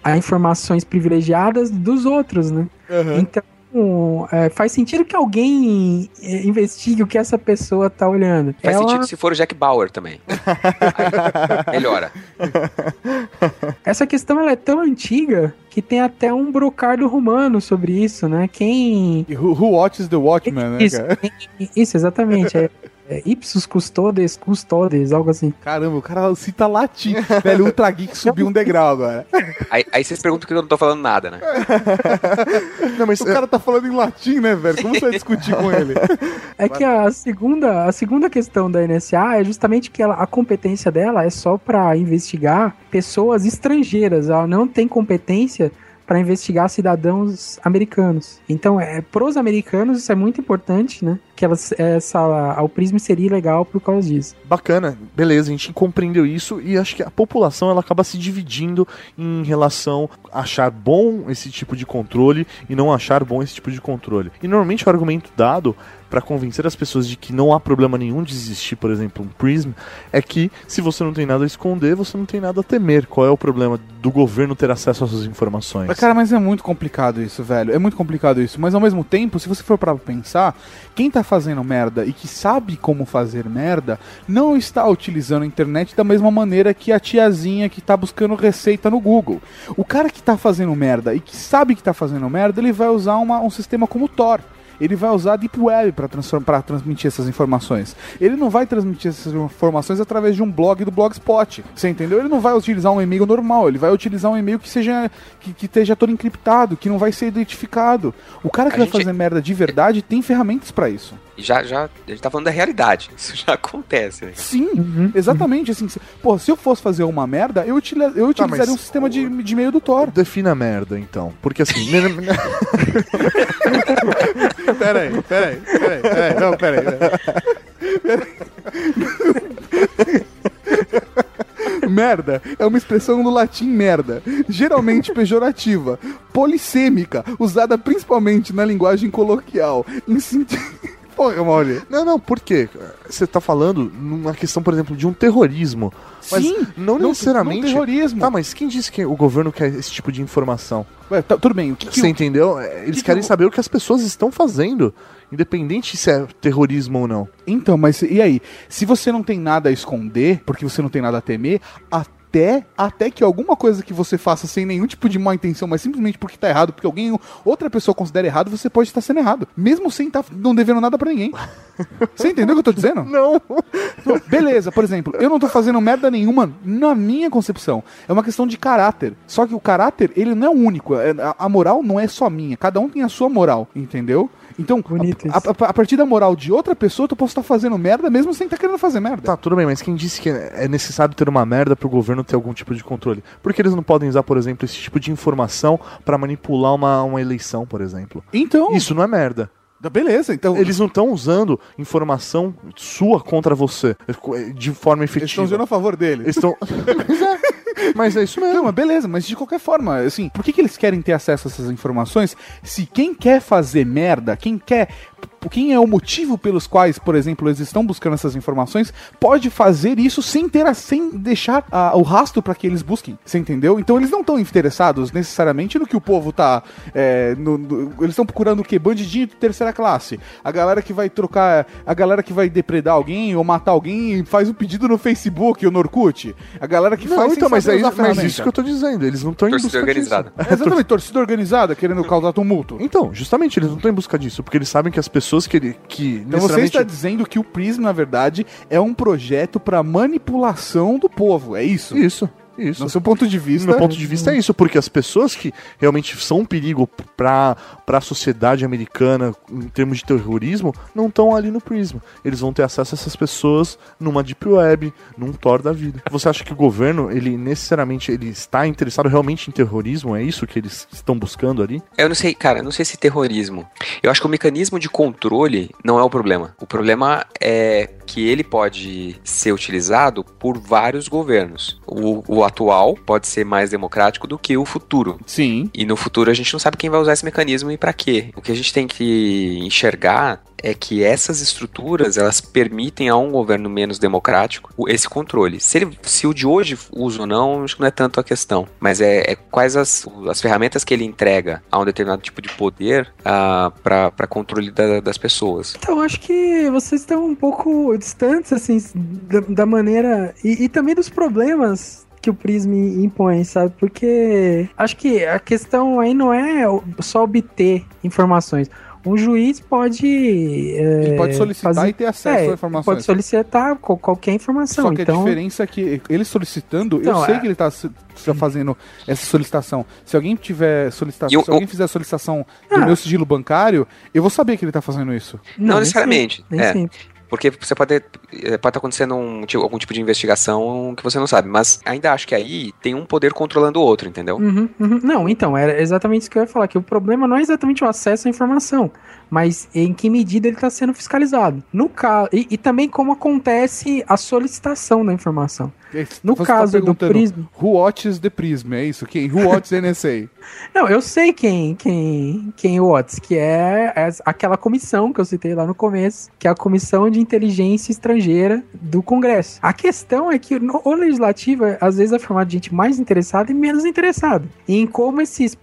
a informações privilegiadas dos outros, né? Então. é, faz sentido que alguém é, investigue o que essa pessoa tá olhando. Faz Ela- sentido se for o Jack Bauer também. Aí, melhora. Essa questão ela é tão antiga que tem até um brocardo romano sobre isso, né? Quem Who, who watches the Watchmen, né, Isso, cara? isso, exatamente. É, é ipsus custodes, custodes, algo assim. Caramba, o cara cita latim. Velho, o Ultra Geek subiu um degrau agora. Aí, aí vocês perguntam que eu não tô falando nada, né? Não, mas O cara tá falando em latim, né, velho? Como você vai discutir com ele? É que a segunda, a segunda questão da NSA é justamente que ela, a competência dela é só pra investigar pessoas estrangeiras. Ela não tem competência para investigar cidadãos americanos. Então, é, pros americanos isso é muito importante, né? Que elas, essa, a, o Prism seria legal por causa disso. Bacana, beleza, a gente compreendeu isso e acho que a população ela acaba se dividindo em relação a achar bom esse tipo de controle e não achar bom esse tipo de controle. E normalmente o argumento dado para convencer as pessoas de que não há problema nenhum de existir, por exemplo, um Prism, é que se você não tem nada a esconder, você não tem nada a temer. Qual é o problema do governo ter acesso às suas informações? Cara, mas é muito complicado isso, velho. É muito complicado isso. Mas ao mesmo tempo, se você for pra pensar, quem tá fazendo merda e que sabe como fazer merda, não está utilizando a internet da mesma maneira que a tiazinha que tá buscando receita no Google. O cara que tá fazendo merda e que sabe que tá fazendo merda, ele vai usar uma- um sistema como o Tor. Ele vai usar a Deep Web para transmitir essas informações. Ele não vai transmitir essas informações através de um blog do Blogspot. Você entendeu? Ele não vai utilizar um e-mail normal, ele vai utilizar um e-mail que seja que, que esteja todo encriptado, que não vai ser identificado. O cara que A vai gente- fazer merda de verdade tem ferramentas para isso. Já, já, a gente tá falando da realidade. Isso já acontece, né? Sim, exatamente. Assim, se, pô, se eu fosse fazer uma merda, eu, utili- eu utilizaria mas um sistema de, de e-mail do Tor. Defina merda, então. Porque assim. peraí, peraí, peraí, peraí, não, peraí. Merda é uma expressão do latim merda, geralmente pejorativa, polissêmica, usada principalmente na linguagem coloquial, em sentido. Porra, Mauri. Não, não, por quê? Você tá falando numa questão, por exemplo, de um terrorismo. Mas Sim, não não- necessariamente. não terrorismo. Tá, mas quem disse que o governo quer esse tipo de informação? Ué, tá- tudo bem, o que, que Você entendeu? É, Eles que querem o- saber o que as pessoas estão fazendo, independente se é terrorismo ou não. Então, mas e aí? Se você não tem nada a esconder, porque você não tem nada a temer, até, até que alguma coisa que você faça sem nenhum tipo de má intenção, mas simplesmente porque tá errado, porque alguém, outra pessoa considera errado, você pode estar sendo errado. Mesmo sem estar não devendo nada pra ninguém. Você entendeu o que eu tô dizendo? Não. Beleza, por exemplo, eu não tô fazendo merda nenhuma na minha concepção. É uma questão de caráter. Só que o caráter, ele não é único. É- A moral não é só minha. Cada um tem a sua moral, entendeu? Então, Bonito a, a- a partir da moral de outra pessoa, tu posso estar fazendo merda mesmo sem estar querendo fazer merda. Tá, tudo bem, mas quem disse que é necessário ter uma merda pro governo ter algum tipo de controle? Por que eles não podem usar, por exemplo, esse tipo de informação pra manipular uma, uma eleição, por exemplo? Então, Isso não é merda. beleza. Então, Eles não estão usando informação sua contra você de forma eles estão efetiva. usando a favor dele. Eles estão. Mas é isso mesmo. Mas beleza, mas de qualquer forma, assim, por que, que eles querem ter acesso a essas informações se quem quer fazer merda, quem quer. Quem é o motivo pelos quais, por exemplo, eles estão buscando essas informações, pode fazer isso sem ter a- sem deixar ah, o rastro para que eles busquem. Você entendeu? Então eles não estão interessados necessariamente no que o povo tá. é, no- no- eles estão procurando o quê? Bandidinho de terceira classe. A galera que vai trocar. A galera que vai depredar alguém ou matar alguém e faz o pedido no Facebook ou no Orkut. A galera que Não, faz. então, mas é isso, mas isso que eu tô dizendo. Eles não estão em Torcida busca organizada. disso. É exatamente, torcida organizada querendo causar tumulto. Então, justamente, eles não estão em busca disso, porque eles sabem que as pessoas que, ele- que Então você necessariamente- está dizendo que o Prism, na verdade, é um projeto para manipulação do povo, é isso? Isso, isso. No seu ponto de vista. No meu ponto de vista é isso, porque as pessoas que realmente são um perigo pra, pra sociedade americana em termos de terrorismo não estão ali no Prism. Eles vão ter acesso a essas pessoas numa Deep Web, num Tor da vida. Você acha que o governo, ele necessariamente ele está interessado realmente em terrorismo? É isso que eles estão buscando ali? Eu não sei, cara, eu não sei se terrorismo. Eu acho que o mecanismo de controle não é o problema. O problema é que ele pode ser utilizado por vários governos. O, o atual pode ser mais democrático do que o futuro. Sim. E no futuro a gente não sabe quem vai usar esse mecanismo e pra quê. O que a gente tem que enxergar é que essas estruturas elas permitem a um governo menos democrático esse controle. Se, ele, se o de hoje usa ou não, acho que não é tanto a questão. Mas é, é quais as, as ferramentas que ele entrega a um determinado tipo de poder para controle da- das pessoas. Então, acho que vocês estão um pouco distantes, assim, da, da maneira. E, e também dos problemas que o Prism impõe, sabe? Porque acho que a questão aí não é só obter informações. Um juiz pode. é, Ele pode solicitar fazer- e ter acesso é, a informações. Pode solicitar qual- qualquer informação. Só que então, a diferença é que ele solicitando, eu Então, sei é- que ele está fazendo essa solicitação. Se alguém tiver solicitação, eu- se alguém fizer a solicitação do Ah. meu sigilo bancário, eu vou saber que ele está fazendo isso. Não nem necessariamente, sempre, Nem é. Porque você pode eh, pode estar acontecendo um, tipo, algum tipo de investigação que você não sabe, mas ainda acho que aí tem um poder controlando o outro, entendeu? Uhum, uhum. Não, então, era exatamente isso que eu ia falar, que o problema não é exatamente o acesso à informação, mas em que medida ele está sendo fiscalizado. No caso, e, e também como acontece a solicitação da informação. No Você caso tá do Prism. Who watches the Prism? É isso? Quem? Who watches NSA? Não, eu sei quem quem quem o Watts, que é, é aquela comissão que eu citei lá no começo, que é a Comissão de Inteligência Estrangeira do Congresso. A questão é que no, o legislativo às vezes é formado de gente mais interessada e menos interessada em como esses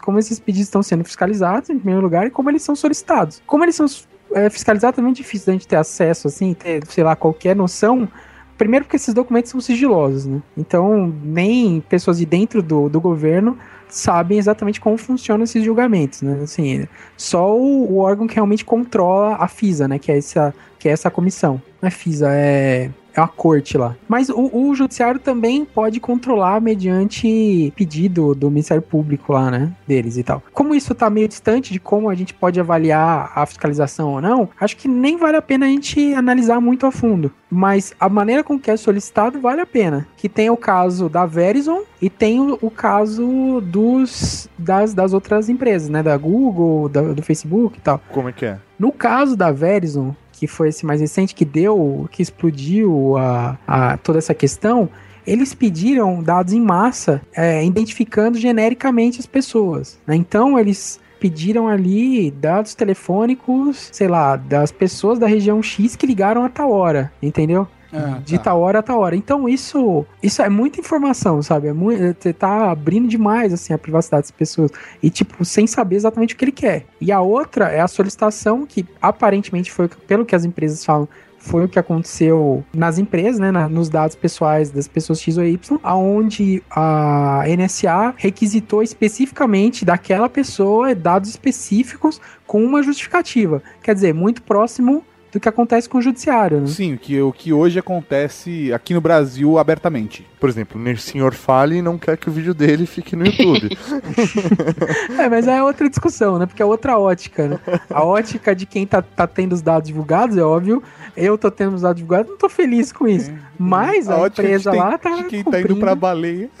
como esses pedidos estão sendo fiscalizados em primeiro lugar e como eles são solicitados. Como eles são é, fiscalizados é muito difícil da gente ter acesso assim, ter sei lá qualquer noção Primeiro porque esses documentos são sigilosos, né? Então, nem pessoas de dentro do, do governo sabem exatamente como funcionam esses julgamentos, né? Assim, só o, o órgão que realmente controla a FISA, né? Que é essa, que é essa comissão. Não é FISA, é, é uma corte lá. Mas o, o judiciário também pode controlar mediante pedido do Ministério Público lá, né? Deles e tal. Como isso tá meio distante de como a gente pode avaliar a fiscalização ou não, acho que nem vale a pena a gente analisar muito a fundo. Mas a maneira com que é solicitado vale a pena. Que tem o caso da Verizon e tem o, o caso dos das, das outras empresas, né? Da Google, da- do Facebook e tal. Como é que é? No caso da Verizon, que foi esse mais recente, que deu, que explodiu a, a- toda essa questão, eles pediram dados em massa, é, identificando genericamente as pessoas. né? Então, eles pediram ali dados telefônicos, sei lá, das pessoas da região X que ligaram a tal hora, entendeu? Ah, de tá. tal hora a tal hora. Então isso, isso é muita informação, sabe? É muito, você tá abrindo demais assim a privacidade das pessoas e tipo sem saber exatamente o que ele quer. E a outra é a solicitação que aparentemente foi pelo que as empresas falam foi o que aconteceu nas empresas, né, na- nos dados pessoais das pessoas X ou Y, aonde a NSA requisitou especificamente daquela pessoa dados específicos com uma justificativa. Quer dizer, muito próximo do que acontece com o judiciário, né? Sim, que, o que hoje acontece aqui no Brasil abertamente. Por exemplo, o senhor Fale não quer que o vídeo dele fique no YouTube. É, mas é outra discussão, né? Porque é outra ótica, né? A ótica de quem tá, tá tendo os dados divulgados, é óbvio. Eu tô tendo os dados divulgados, não tô feliz com isso. Mas a, ótica de empresa tem- lá tá. de quem tá indo cumprindo. pra baleia.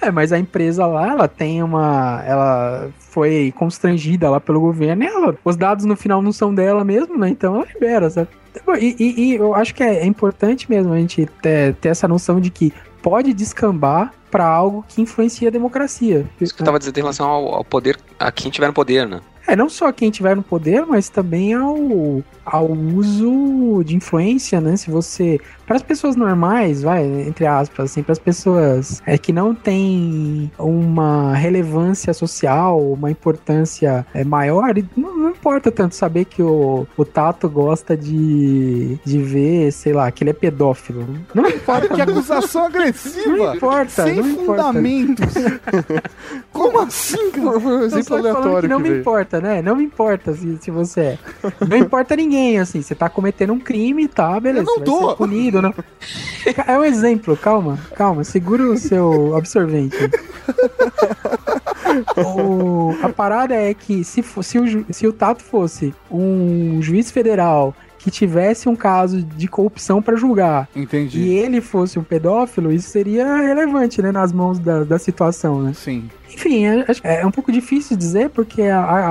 É, mas a empresa lá, ela tem uma. Ela foi constrangida lá pelo governo e ela, os dados no final não são dela mesmo, né? Então ela libera, sabe? E, e- e eu acho que é, é importante mesmo a gente ter, ter essa noção de que pode descambar pra algo que influencia a democracia. Isso que eu tava dizendo em relação ao, ao poder, a quem tiver no poder, né? É, não só quem tiver no poder, mas também ao, ao uso de influência, né? Se você. Para as pessoas normais, vai, entre aspas, assim, para as pessoas é, que não têm uma relevância social, uma importância é, maior, não, não importa tanto saber que o, o Tato gosta de, de ver, sei lá, que ele é pedófilo. Não importa. Que acusação agressiva! Não importa, Sem não importa. fundamentos. Como assim, cara? Foi um exemplo aleatório que não me veio. importa, né? Não me importa se, se você é. Não importa ninguém, assim. Você tá cometendo um crime, tá? Beleza. Eu não tô. ser não. É um exemplo, calma, calma. Segura o seu absorvente. O- a parada é que se, se, o, se o Tato fosse um juiz federal que tivesse um caso de corrupção pra julgar Entendi. e ele fosse um pedófilo, isso seria relevante, né? Nas mãos da, da situação, né? Sim. Enfim, é, acho que é um pouco difícil dizer porque a- a-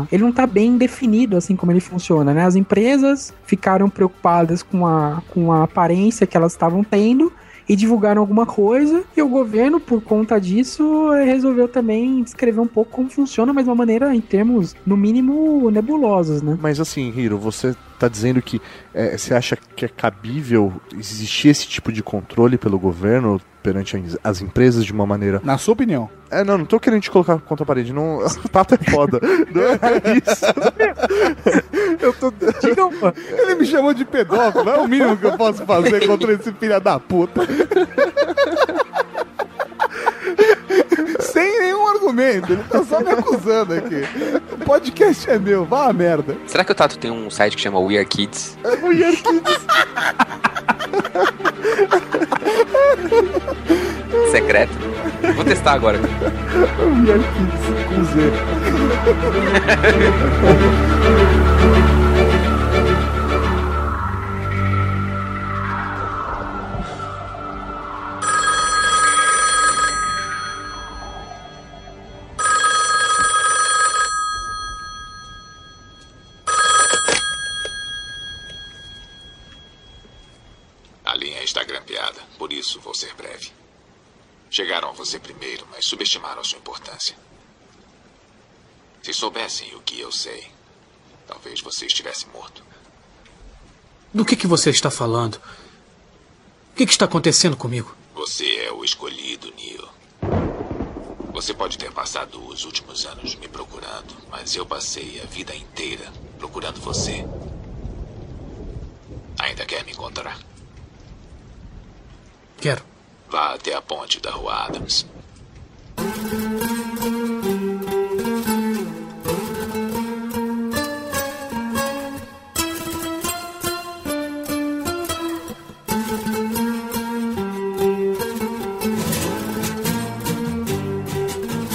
a- ele não tá bem definido assim como ele funciona, né? As empresas ficaram preocupadas com a, com a aparência que elas estavam tendo e divulgaram alguma coisa e o governo, por conta disso, resolveu também descrever um pouco como funciona, mas de uma maneira em termos, no mínimo, nebulosos, né? Mas assim, Hiro, você tá dizendo que é, você acha que é cabível existir esse tipo de controle pelo governo perante as- as empresas de uma maneira. Na sua opinião. É, não, não tô querendo te colocar contra a parede. Não, o tato é foda. Não é isso. Eu tô. Ele me chamou de pedófilo, não é o mínimo que eu posso fazer contra esse filho da puta. Sem nenhum argumento, ele tá só me acusando aqui. O podcast é meu, vá a merda. Será que o Tato tem um site que chama We Are Kids? Mulher Kids. Secreto? Vou testar agora. Mulher Kids com Z. isso vou ser breve. Chegaram a você primeiro, mas subestimaram sua importância. Se soubessem o que eu sei, talvez você estivesse morto. Do que, que você está falando? O que, que está acontecendo comigo? Você é o escolhido, Neil. Você pode ter passado os últimos anos me procurando, mas eu passei a vida inteira procurando você. Ainda quer me encontrar? Quero. Vá até a ponte da Rua Adams.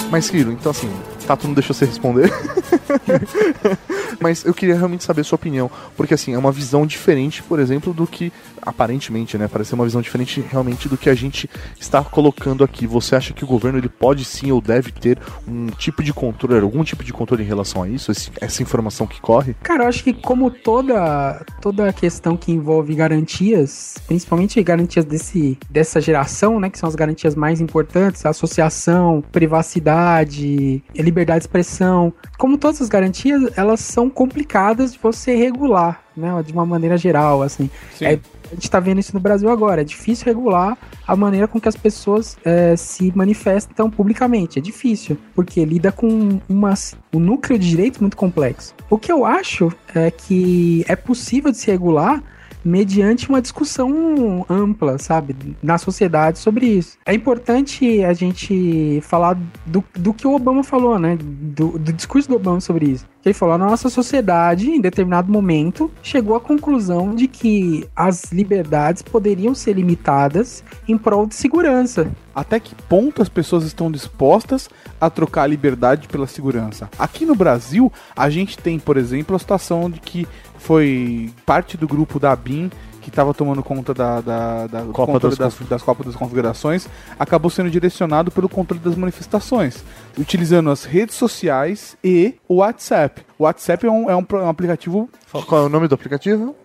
Mas, Kiro, então assim, Tato não deixou você responder. Mas eu queria realmente saber sua opinião. Porque, assim, é uma visão diferente, por exemplo, do que. Aparentemente, né? Parece ser uma visão diferente realmente do que a gente está colocando aqui. Você acha que o governo ele pode sim ou deve ter um tipo de controle, algum tipo de controle em relação a isso? esse- essa informação que corre? Cara, eu acho que como toda toda questão que envolve garantias, principalmente garantias desse, dessa geração, né, que são as garantias mais importantes, associação, privacidade, liberdade de expressão, como todas as garantias, elas são complicadas de você regular, né, de uma maneira geral, assim. É, a gente tá vendo isso no Brasil agora. É difícil regular a maneira com que as pessoas é, se manifestam publicamente. É difícil, porque lida com uma, um núcleo de direitos muito complexo. O que eu acho é que é possível de se regular mediante uma discussão ampla, sabe, na sociedade sobre isso. É importante a gente falar do, do que o Obama falou, né, do, do discurso do Obama sobre isso. Ele falou, a nossa sociedade, em determinado momento, chegou à conclusão de que as liberdades poderiam ser limitadas em prol de segurança. Até que ponto as pessoas estão dispostas a trocar a liberdade pela segurança? Aqui no Brasil, a gente tem, por exemplo, a situação de que foi parte do grupo da BIM que estava tomando conta da, da, da Copa controle das das, das Copas das Confederações, acabou sendo direcionado pelo controle das manifestações, utilizando as redes sociais e o WhatsApp. O WhatsApp é um, é um, é um aplicativo Qual é o nome do aplicativo?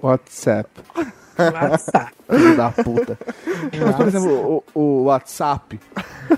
WhatsApp. WhatsApp. Filho da puta. Mas, por exemplo, o, o WhatsApp,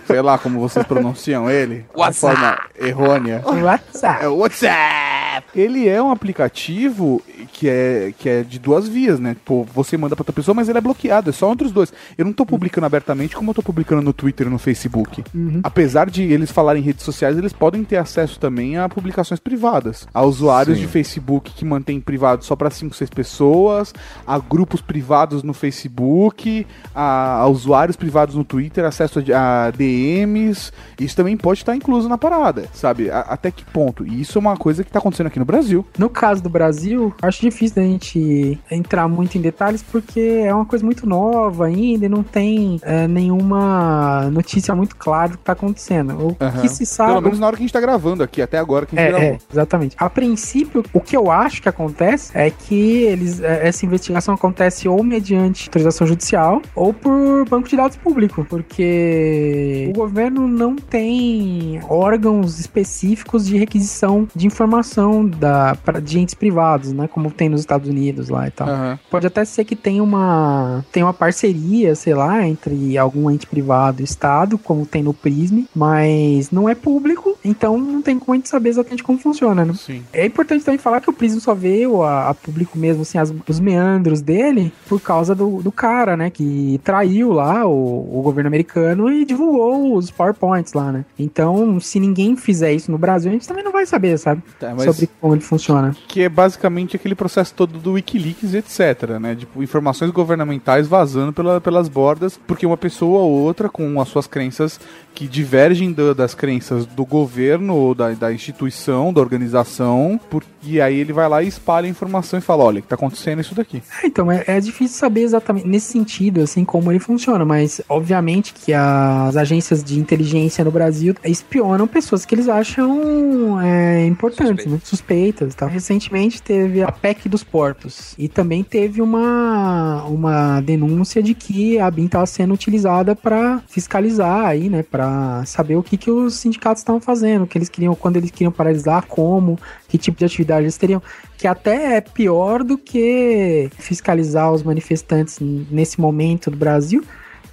sei lá como vocês pronunciam ele, de forma errônea. WhatsApp. É o WhatsApp. Ele é um aplicativo que é, que é de duas vias, né? Pô, você manda pra outra pessoa, mas ele é bloqueado, é só entre os dois. Eu não tô publicando abertamente como eu tô publicando no Twitter e no Facebook. Apesar de eles falarem em redes sociais, eles podem ter acesso também a publicações privadas. A usuários Sim. de Facebook que mantêm privado só pra 5, 6 pessoas, a grupos privados no Facebook, a, a usuários privados no Twitter, acesso a, a DMs. Isso também pode estar incluso na parada, sabe? A- até que ponto? E isso é uma coisa que tá acontecendo aqui no Brasil. No caso do Brasil, acho difícil da gente entrar muito em detalhes porque é uma coisa muito nova ainda e não tem é, nenhuma notícia muito clara do que tá acontecendo. O Aham. que se sabe. Pelo menos na hora que a gente tá gravando aqui, até agora que a gente É, é, gravou. exatamente. A princípio, o que eu acho que acontece é que eles, é, essa investigação acontece ou mediante autorização judicial ou por banco de dados público, porque o governo não tem órgãos específicos de requisição de informação da, pra, de entes privados, né? Como tem nos Estados Unidos lá e tal. Aham. Pode até ser que tenha uma, tem uma parceria, sei lá, entre algum ente privado e Estado, como tem no Prism, mas não é público, então não tem como a gente saber exatamente como funciona, né? Sim. É importante também falar que o Prism só veio a, a público mesmo, assim, as- os meandros dele por causa do, do cara, né, que traiu lá o, o governo americano e divulgou os PowerPoints lá, né? Então, se ninguém fizer isso no Brasil, a gente também não vai saber, sabe? Tá, mas Como ele funciona. que é basicamente aquele processo todo do Wikileaks, etc, né? Tipo, informações governamentais vazando pela- pelas bordas, porque uma pessoa ou outra com as suas crenças que divergem da- das crenças do governo ou da, da instituição, da organização, por, e aí ele vai lá e espalha a informação e fala, olha, que tá acontecendo isso daqui. É, então, é, é difícil saber exatamente nesse sentido, assim, como ele funciona, mas obviamente que as agências de inteligência no Brasil espionam pessoas que eles acham é, importantes, né? Suspeitas tal. Recentemente teve a PEC dos portos e também teve uma, uma denúncia de que a BIM estava sendo utilizada para fiscalizar aí, né? Para saber o que, que os sindicatos estavam fazendo fazendo, que eles queriam, quando eles queriam paralisar, como, que tipo de atividade eles teriam, que até é pior do que fiscalizar os manifestantes nesse momento do Brasil,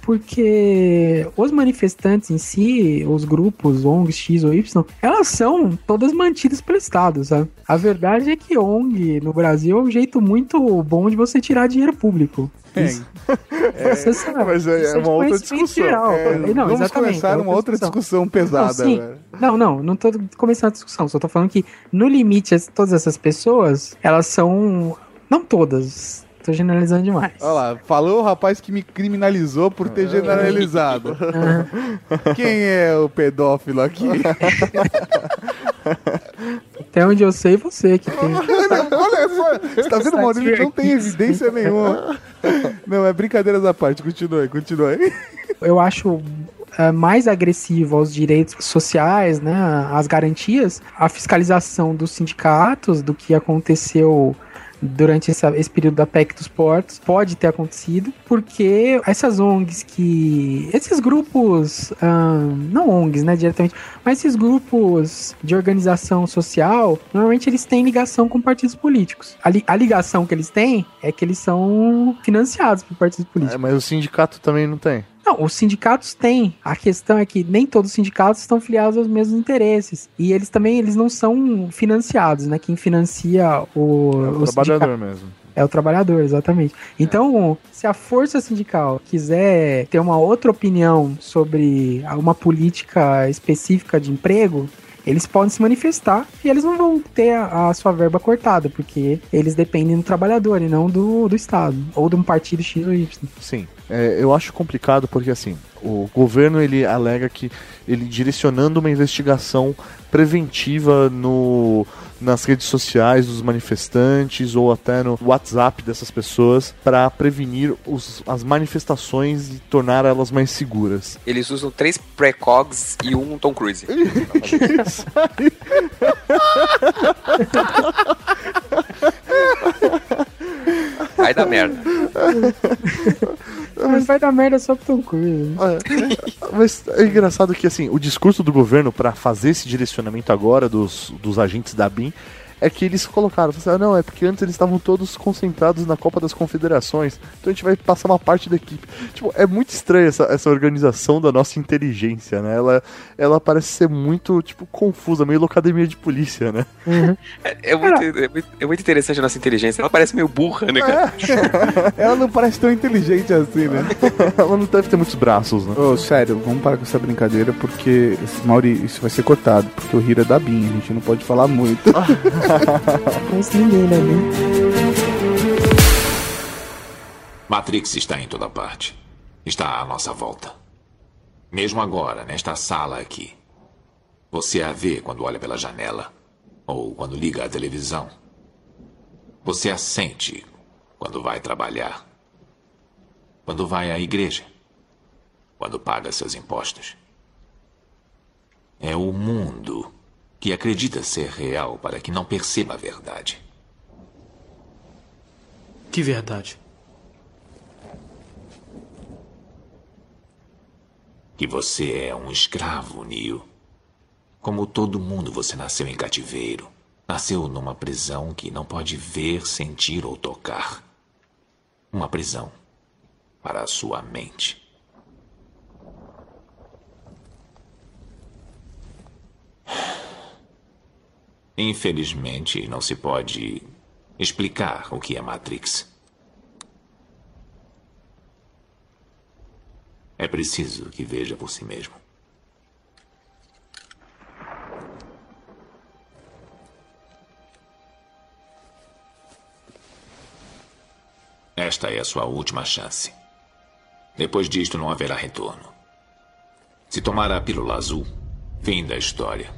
porque os manifestantes em si, os grupos ONG X ou Y, elas são todas mantidas pelo Estado, sabe? A verdade é que ONG no Brasil é um jeito muito bom de você tirar dinheiro público. É. Isso. Você sabe. Mas é, Isso é uma outra discussão. geral. É, não, Vamos exatamente, começar é uma outra discussão pesada. não, velho. Não, não, não tô começando a discussão, só tô falando que no limite as- todas essas pessoas, elas são não todas, tô generalizando demais. Olha lá, falou o rapaz que me criminalizou por ter generalizado. Quem é o pedófilo aqui? Até onde eu sei, você que tem. Olha só, você tá vendo, Maurício? que Não tem evidência nenhuma. Não, é brincadeiras à parte. Continue, continue. eu acho é, mais agressivo aos direitos sociais, né, às garantias, a fiscalização dos sindicatos, do que aconteceu durante essa- esse período da PEC dos portos, pode ter acontecido, porque essas ONGs que... Esses grupos, ahn, não ONGs, né, diretamente, mas esses grupos de organização social, normalmente eles têm ligação com partidos políticos. A, li- a ligação que eles têm é que eles são financiados por partidos políticos. É, mas o sindicato também não tem. Não, os sindicatos têm. A questão é que nem todos os sindicatos estão filiados aos mesmos interesses. E eles também eles não são financiados, né? Quem financia o, É o o trabalhador sindicato mesmo. é o trabalhador, exatamente. Então, se a força sindical quiser ter uma outra opinião sobre uma política específica de emprego, eles podem se manifestar e eles não vão ter a, a sua verba cortada, porque eles dependem do trabalhador e não do, do Estado, ou de um partido X ou Y. Sim. É, eu acho complicado porque assim, o governo ele alega que ele direcionando uma investigação preventiva no nas redes sociais dos manifestantes ou até no WhatsApp dessas pessoas para prevenir os, as manifestações e tornar elas mais seguras. Eles usam três precogs e um Tom Cruise. Vai dar merda. Mas vai dar merda só pro Tom Cruise. Mas é engraçado que assim, o discurso do governo para fazer esse direcionamento agora dos, dos agentes da BIM é que eles colocaram, falaram assim, ah, não, é porque antes eles estavam todos concentrados na Copa das Confederações, então a gente vai passar uma parte da equipe. Tipo, é muito estranha essa, essa organização da nossa inteligência, né? Ela, ela parece ser muito, tipo, confusa, meio locademia de polícia, né? É, é muito, é, muito, é muito interessante a nossa inteligência. Ela parece meio burra, né, cara? Ela não parece tão inteligente assim, né? ela não deve ter muitos braços, né? Ô, sério, vamos parar com essa brincadeira, porque, Mauri, isso vai ser cortado, porque o Hira é da BIM, a gente não pode falar muito. Mas ninguém, né? né? Matrix está em toda parte. Está à nossa volta. Mesmo agora, nesta sala aqui. Você a vê quando olha pela janela ou quando liga a televisão. Você a sente quando vai trabalhar. Quando vai à igreja. Quando paga seus impostos. É o mundo que acredita ser real para que não perceba a verdade. Que verdade. que você é um escravo, Neo. Como todo mundo, você nasceu em cativeiro. Nasceu numa prisão que não pode ver, sentir ou tocar. Uma prisão para a sua mente. Infelizmente, não se pode explicar o que é Matrix. É preciso que veja por si mesmo. Esta é a sua última chance. Depois disto não haverá retorno. Se tomar a pílula azul, fim da história.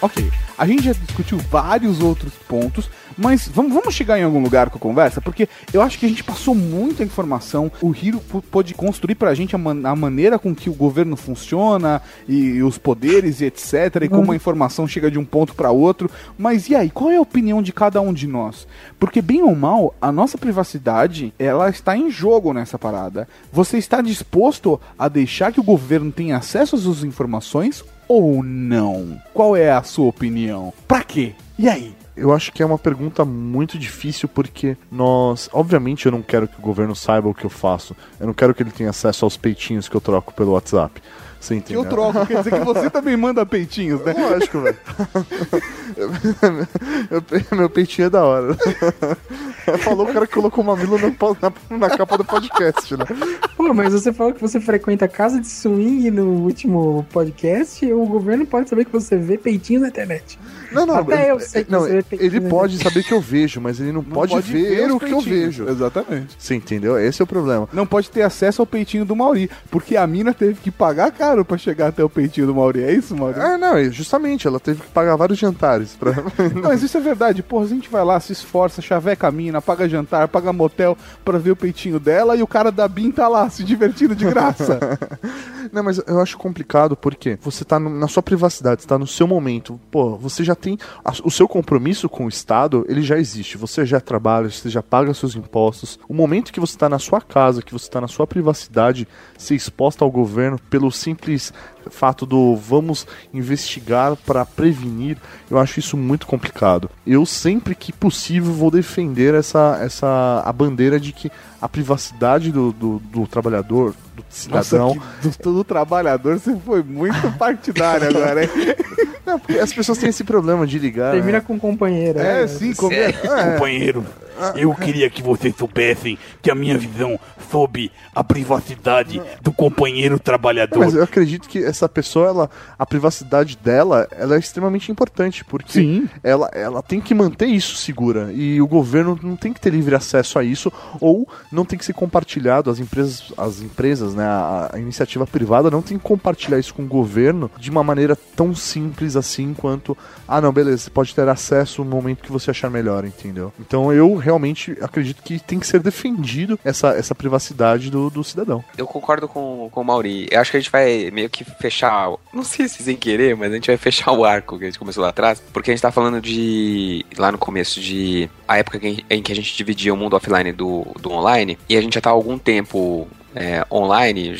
Ok, a gente já discutiu vários outros pontos, mas vamos, vamos chegar em algum lugar com a conversa, porque eu acho que a gente passou muita informação. O Hiro pôde construir pra gente a, man- a maneira com que o governo funciona e, e os poderes e etc. E como a informação chega de um ponto pra outro. Mas e aí, qual é a opinião de cada um de nós? Porque, bem ou mal, a nossa privacidade ela está em jogo nessa parada. Você está disposto a deixar que o governo tenha acesso às suas informações ou não? Qual é a sua opinião? Pra quê? E aí? Eu acho que é uma pergunta muito difícil porque nós. Obviamente eu não quero que o governo saiba o que eu faço. Eu não quero que ele tenha acesso aos peitinhos que eu troco pelo WhatsApp. Você Que eu troco, quer dizer que você também manda peitinhos, né? Lógico, velho. meu, pe- meu peitinho é da hora. Falou o cara que colocou uma mamilo na, na, na capa do podcast, né? Pô, mas você falou que você frequenta casa de swing no último podcast e o governo pode saber que você vê peitinho na internet. Não, não, Até ele, eu sei que não, você vê peitinho ele pode saber que eu vejo, mas ele não, pode, ver, os o que eu peitinhos. vejo. Exatamente. Você entendeu? Esse é o problema. Não pode ter acesso ao peitinho do Mauri, porque a mina teve que pagar caro pra chegar até o peitinho do Mauri. É isso, Mauri? Ah, não, e justamente, ela teve que pagar vários jantares pra. Não, mas isso é verdade. Porra, a gente vai lá, se esforça, chaveca a mina, paga jantar, paga motel pra ver o peitinho dela e o cara da BIM tá lá se divertindo de graça. Não, mas eu acho complicado porque você tá no- na sua privacidade, você tá no seu momento. Pô, você já tem. a- o seu compromisso com o Estado, ele já existe. Você já trabalha, você já paga seus impostos. O momento que você tá na sua casa, que você tá na sua privacidade, ser exposta ao governo pelo simples please fato do vamos investigar para prevenir, eu acho isso muito complicado. Eu sempre que possível vou defender essa, essa a bandeira de que a privacidade do, do, do trabalhador, do cidadão, Nossa, que, do, do trabalhador você foi muito partidário agora, hein? Não, porque as pessoas têm esse problema de ligar. Termina né? com companheira. É, sim, como é? Companheiro, eu queria que vocês soubessem que a minha visão sobre a privacidade do companheiro trabalhador. Mas eu acredito que essa pessoa, ela, a privacidade dela, ela é extremamente importante, porque Sim. ela, ela tem que manter isso segura. E o governo não tem que ter livre acesso a isso, ou não tem que ser compartilhado. As empresas, as empresas, né, a, a iniciativa privada não tem que compartilhar isso com o governo de uma maneira tão simples assim quanto, ah não, beleza, você pode ter acesso no momento que você achar melhor, entendeu? Então eu realmente acredito que tem que ser defendido essa, essa privacidade do, do cidadão. Eu concordo com, com o Mauri. Eu acho que a gente vai meio que fechar. Não sei se sem querer, mas a gente vai fechar o arco que a gente começou lá atrás. Porque a gente tá falando de. Lá no começo de. A época em que a gente dividia o mundo offline do, do online. E a gente já tá há algum tempo é, online,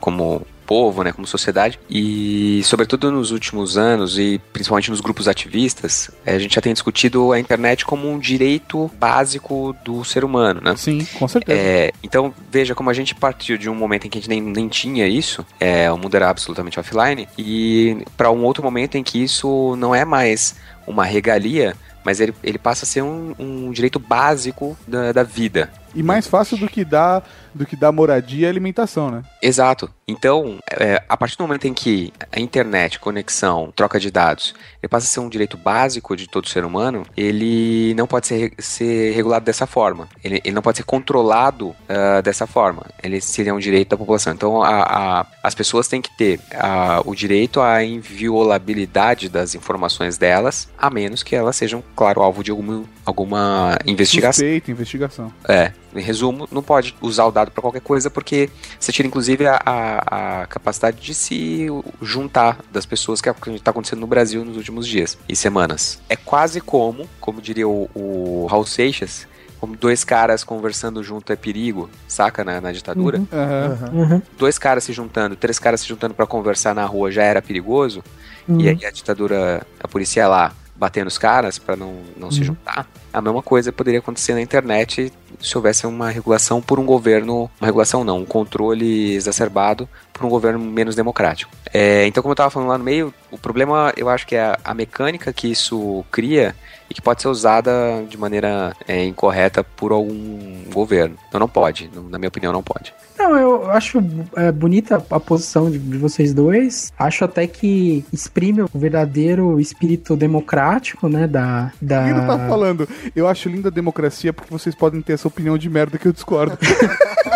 como povo, né, como sociedade, e sobretudo nos últimos anos e principalmente nos grupos ativistas, eh, a gente já tem discutido a internet como um direito básico do ser humano, né? Sim, com certeza. É, então, veja como a gente partiu de um momento em que a gente nem, nem tinha isso, é, o mundo era absolutamente offline, e para um outro momento em que isso não é mais uma regalia, mas ele, ele passa a ser um, um direito básico da, da vida. E mais fácil do que dar do que dar moradia e alimentação, né? Exato. Então, é, a partir do momento em que a internet, conexão, troca de dados, ele passa a ser um direito básico de todo ser humano, ele não pode ser, ser regulado dessa forma. Ele, ele não pode ser controlado ah, dessa forma. Ele seria um direito da população. Então, a- a- as pessoas têm que ter ah, o direito à inviolabilidade das informações delas, a menos que elas sejam, claro, alvo de alguma, alguma investigação. Suspeita, investigação. É, em resumo, não pode usar o dado para qualquer coisa porque você tira inclusive a, a, a capacidade de se juntar das pessoas que está acontecendo no Brasil nos últimos dias e semanas. É quase como, como diria o, o Raul Seixas, como dois caras conversando junto é perigo, saca? Na, na ditadura. Uhum. Aham. Uhum. Dois caras se juntando, três caras se juntando para conversar na rua já era perigoso. Uhum. E aí a ditadura, a polícia ia lá bater nos caras para não, não se Uhum. juntar. A mesma coisa poderia acontecer na internet se houvesse uma regulação por um governo, uma regulação não, um controle exacerbado por um governo menos democrático. É, então, como eu estava falando lá no meio, o problema eu acho que é a, a mecânica que isso cria e que pode ser usada de maneira é, incorreta por algum governo. Então não pode, na minha opinião não pode. Não, eu acho é, bonita a posição de, de vocês dois. Acho até que exprime o verdadeiro espírito democrático, né? Da. da... Ele tá falando, eu acho linda a democracia porque vocês podem ter essa opinião de merda que eu discordo.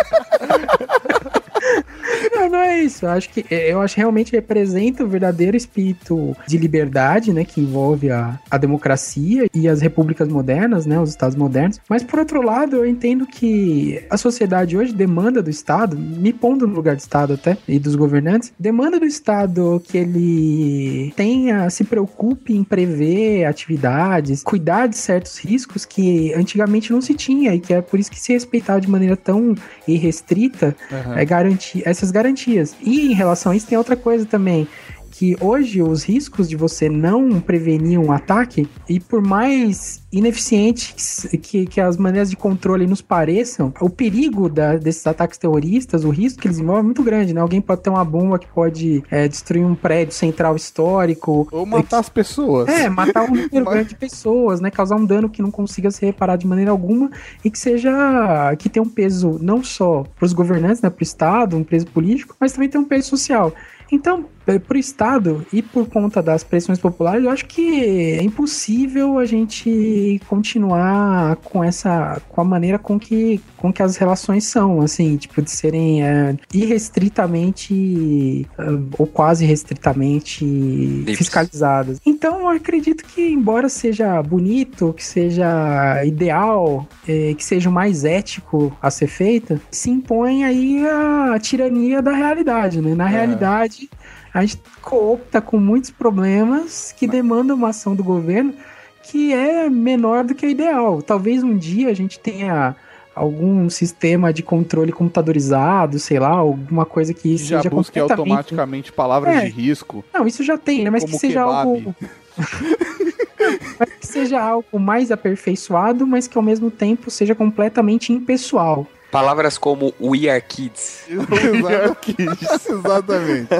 Não, não é isso. Eu acho que é, eu acho que realmente representa o verdadeiro espírito de liberdade, né, que envolve a, a democracia e as repúblicas modernas, né, os estados modernos. Mas por outro lado, eu entendo que a sociedade hoje demanda do Estado, me pondo no lugar do Estado até e dos governantes, demanda do Estado que ele tenha, se preocupe em prever atividades, cuidar de certos riscos que antigamente não se tinha e que é por isso que se respeitava de maneira tão irrestrita Aham. é garantir essas garantias. E em relação a isso tem outra coisa também que hoje os riscos de você não prevenir um ataque e por mais ineficientes que, que as maneiras de controle nos pareçam, o perigo da- desses ataques terroristas, o risco que eles envolvem é muito grande, né? Alguém pode ter uma bomba que pode é, destruir um prédio central histórico. Ou matar as pessoas. É, matar um número grande de pessoas, né? Causar um dano que não consiga ser reparado de maneira alguma e que seja. que tenha um peso não só para os governantes, né? Para o Estado, um peso político, mas também tem um peso social. Então, para o Estado e por conta das pressões populares, eu acho que é impossível a gente continuar com essa, com a maneira com que, com que as relações são, assim, tipo, de serem é, irrestritamente ah, ou quase restritamente fiscalizadas. Então, eu acredito que, embora seja bonito, que seja ideal, eh, que seja o mais ético a ser feita, se impõe aí a tirania da realidade, né? Na realidade, a gente coopta com muitos problemas que demandam uma ação do governo que é menor do que o ideal. Talvez um dia a gente tenha algum sistema de controle computadorizado, sei lá, alguma coisa que Que já seja busque completamente- automaticamente palavras É. de risco. Não, isso já tem, né? Mas que seja kebab. algo. mas que seja algo mais aperfeiçoado, mas que ao mesmo tempo seja completamente impessoal. Palavras como We Are Kids. Exatamente.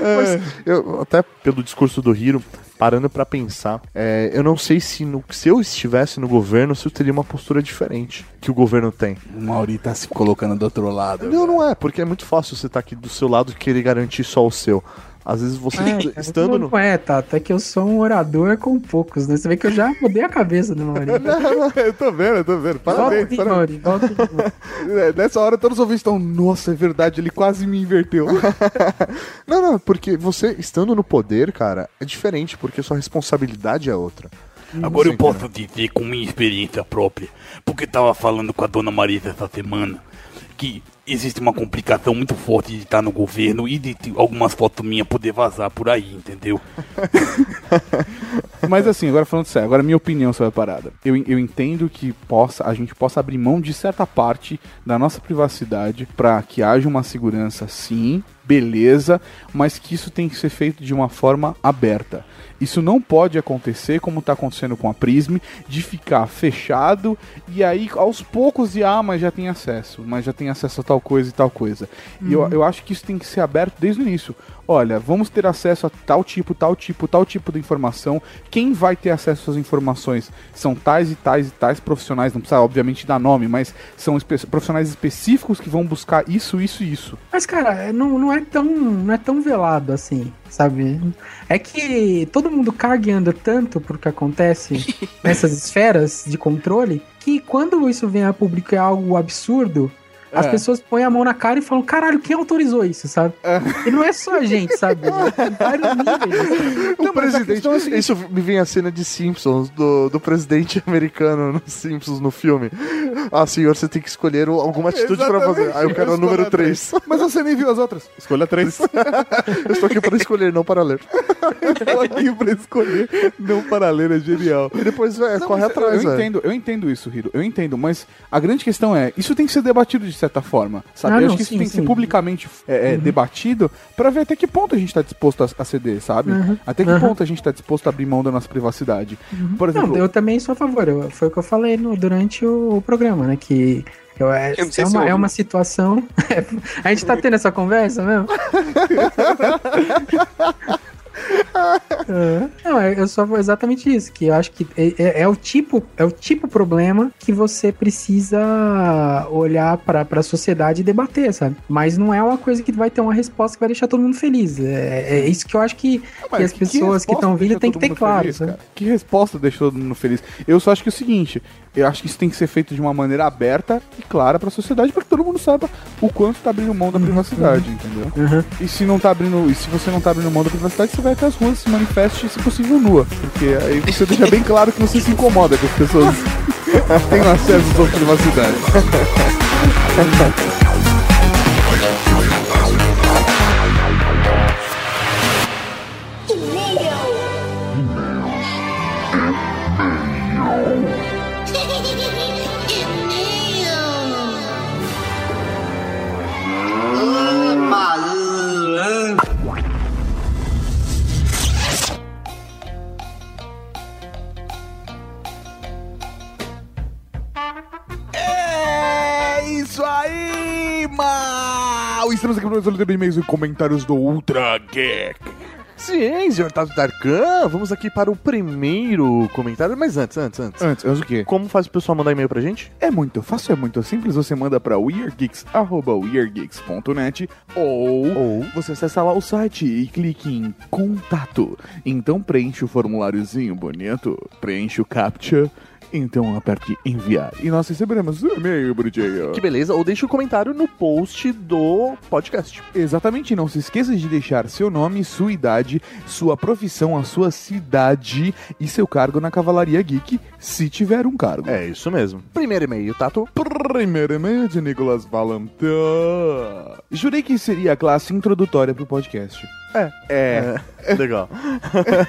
É, eu, até pelo discurso do Hiro, parando pra pensar, é, eu não sei se, no- se eu estivesse no governo, se eu teria uma postura diferente que o governo tem. O Mauri tá se colocando do outro lado. Não, não é, porque é muito fácil você estar aqui do seu lado e querer garantir só o seu. Às vezes você É, cara, estando não no. é, Tato, é que eu sou um orador com poucos, né? Você vê que eu já mudei a cabeça do Maurício. eu tô vendo, eu tô vendo. Parabéns, parabéns. Aí. É, Nessa hora todos os ouvintes estão, nossa, é verdade, ele quase me inverteu. Não, não, porque você estando no poder, cara, é diferente, porque sua responsabilidade é outra. Agora eu posso dizer com minha experiência própria, porque tava falando com a dona Marisa essa semana, que existe uma complicação muito forte de estar no governo e de algumas fotos minhas poder vazar por aí, entendeu? Mas assim, agora falando sério, agora minha opinião sobre a parada. Eu, eu entendo que possa, a gente possa abrir mão de certa parte da nossa privacidade para que haja uma segurança, sim, beleza, mas que isso tem que ser feito de uma forma aberta. Isso não pode acontecer como está acontecendo com a Prism, de ficar fechado e aí aos poucos de ah, mas já tem acesso, mas já tem acesso a tal coisa e tal coisa. E eu, Uhum. eu acho que isso tem que ser aberto desde o início. Olha, vamos ter acesso a tal tipo, tal tipo, tal tipo de informação. Quem vai ter acesso às informações são tais e tais e tais profissionais, não precisa obviamente dar nome, mas são espe- profissionais específicos que vão buscar isso, isso e isso. Mas, cara, não, não, é tão, não é tão velado assim, sabe? É que todo mundo caga e anda tanto por que acontece nessas esferas de controle que quando isso vem a público é algo absurdo. As É. pessoas põem a mão na cara e falam, caralho, quem autorizou isso, sabe? E não é só a gente, sabe? Vários níveis. O presidente. é Isso me vem a cena de Simpsons, do, do presidente americano nos Simpsons no filme. Ah, senhor, você tem que escolher alguma atitude pra fazer. Aí eu quero o número três. 3. Mas você nem viu as outras. Escolha três. Eu estou aqui para escolher, não para ler. Tô aqui pra escolher, não para ler, é genial. E depois, é, Não, corre atrás, eu velho. entendo, eu entendo isso, Hiro. Eu entendo, mas a grande questão é, isso tem que ser debatido de certa forma, sabe? Ah, eu não, acho que isso sim, tem que ser sim. publicamente é, é, debatido pra ver até que ponto a gente tá disposto a, a ceder, sabe? Uhum. Até que Uhum. ponto a gente tá disposto a abrir mão da nossa privacidade. Por exemplo, Não, eu também sou a favor. eu- foi o que eu falei no- durante o, o programa, né? Que eu, é, é, uma, é uma situação. a gente tá tendo essa conversa mesmo? Não, é- eu só vou exatamente isso, que eu acho que é, é- é o tipo, é o tipo problema que você precisa olhar pra, pra sociedade e debater, sabe? Mas não é uma coisa que vai ter uma resposta que vai deixar todo mundo feliz. É, é isso que eu acho que, que as pessoas que estão vindo têm que ter claro, feliz, sabe? Que resposta deixa todo mundo feliz? Eu só acho que é o seguinte, eu acho que isso tem que ser feito de uma maneira aberta e clara pra sociedade, para que todo mundo saiba o quanto tá abrindo mão da privacidade, entendeu? Uhum. E se não tá abrindo, e se você não tá abrindo mão da privacidade, você vai até as ruas, se manifeste, se possível, nua. Porque aí você deixa bem claro que você se incomoda com as pessoas tenham acesso à sua privacidade. Estamos aqui para o leitura de e-mails e comentários do Ultra Geek. Sim, senhor Tato Darkan, vamos aqui para o primeiro comentário, mas antes, antes, antes. Antes, antes o quê? Como faz o pessoal mandar e-mail pra gente? É muito fácil, é muito simples. Você manda para weirdgeeks.weirdgeeks.net ou, Ou você acessa lá o site e clique em contato. Então preenche o formuláriozinho bonito, preenche o CAPTCHA, então aperte enviar. E nós receberemos o e-mail, bonitinho. que beleza, ou deixa o comentário no post do podcast. Exatamente, não se esqueça de deixar seu nome, sua idade, sua profissão, a sua cidade e seu cargo na Cavalaria Geek, se tiver um cargo. É isso mesmo. Primeiro e-mail, Tato. Primeiro e-mail de Nicolas Valentin. Jurei que seria a classe introdutória pro podcast. É. É, É, legal.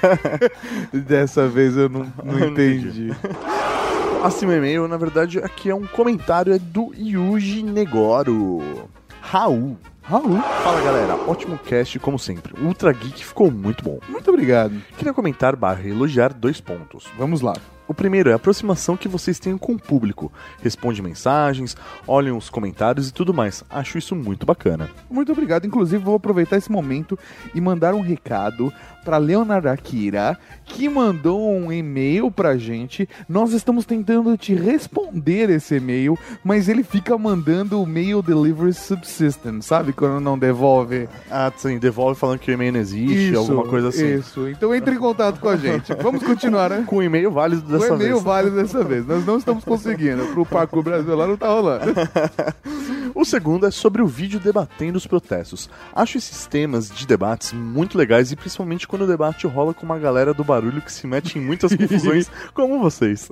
dessa vez eu não, não entendi. Próximo e-mail, na verdade, aqui é um comentário é do Yuji Negoro. Raul. Raul, Fala galera, ótimo cast como sempre. O Ultra Geek ficou muito bom. muito obrigado. Queria comentar barra elogiar dois pontos. Vamos lá. O primeiro é a aproximação que vocês têm com o público. Responde mensagens, olhem os comentários e tudo mais. Acho isso muito bacana. Muito obrigado. Inclusive, vou aproveitar esse momento e mandar um recado para Leonardo Akira, que mandou um e-mail pra gente. Nós estamos tentando te responder esse e-mail, mas ele fica mandando o mail delivery subsystem, sabe? Quando não devolve. Ah, sim, devolve falando que o e-mail não existe, alguma coisa assim. Isso. Então entre em contato com a gente. Vamos continuar, né? Com o e-mail válido O dessa e-mail vez. válido dessa vez. Nós não estamos conseguindo. Pro Parkour Brasil lá não tá rolando. O segundo é sobre o vídeo debatendo os protestos. Acho esses temas de debates muito legais e principalmente quando o debate rola com uma galera do barulho que se mete em muitas confusões, como vocês.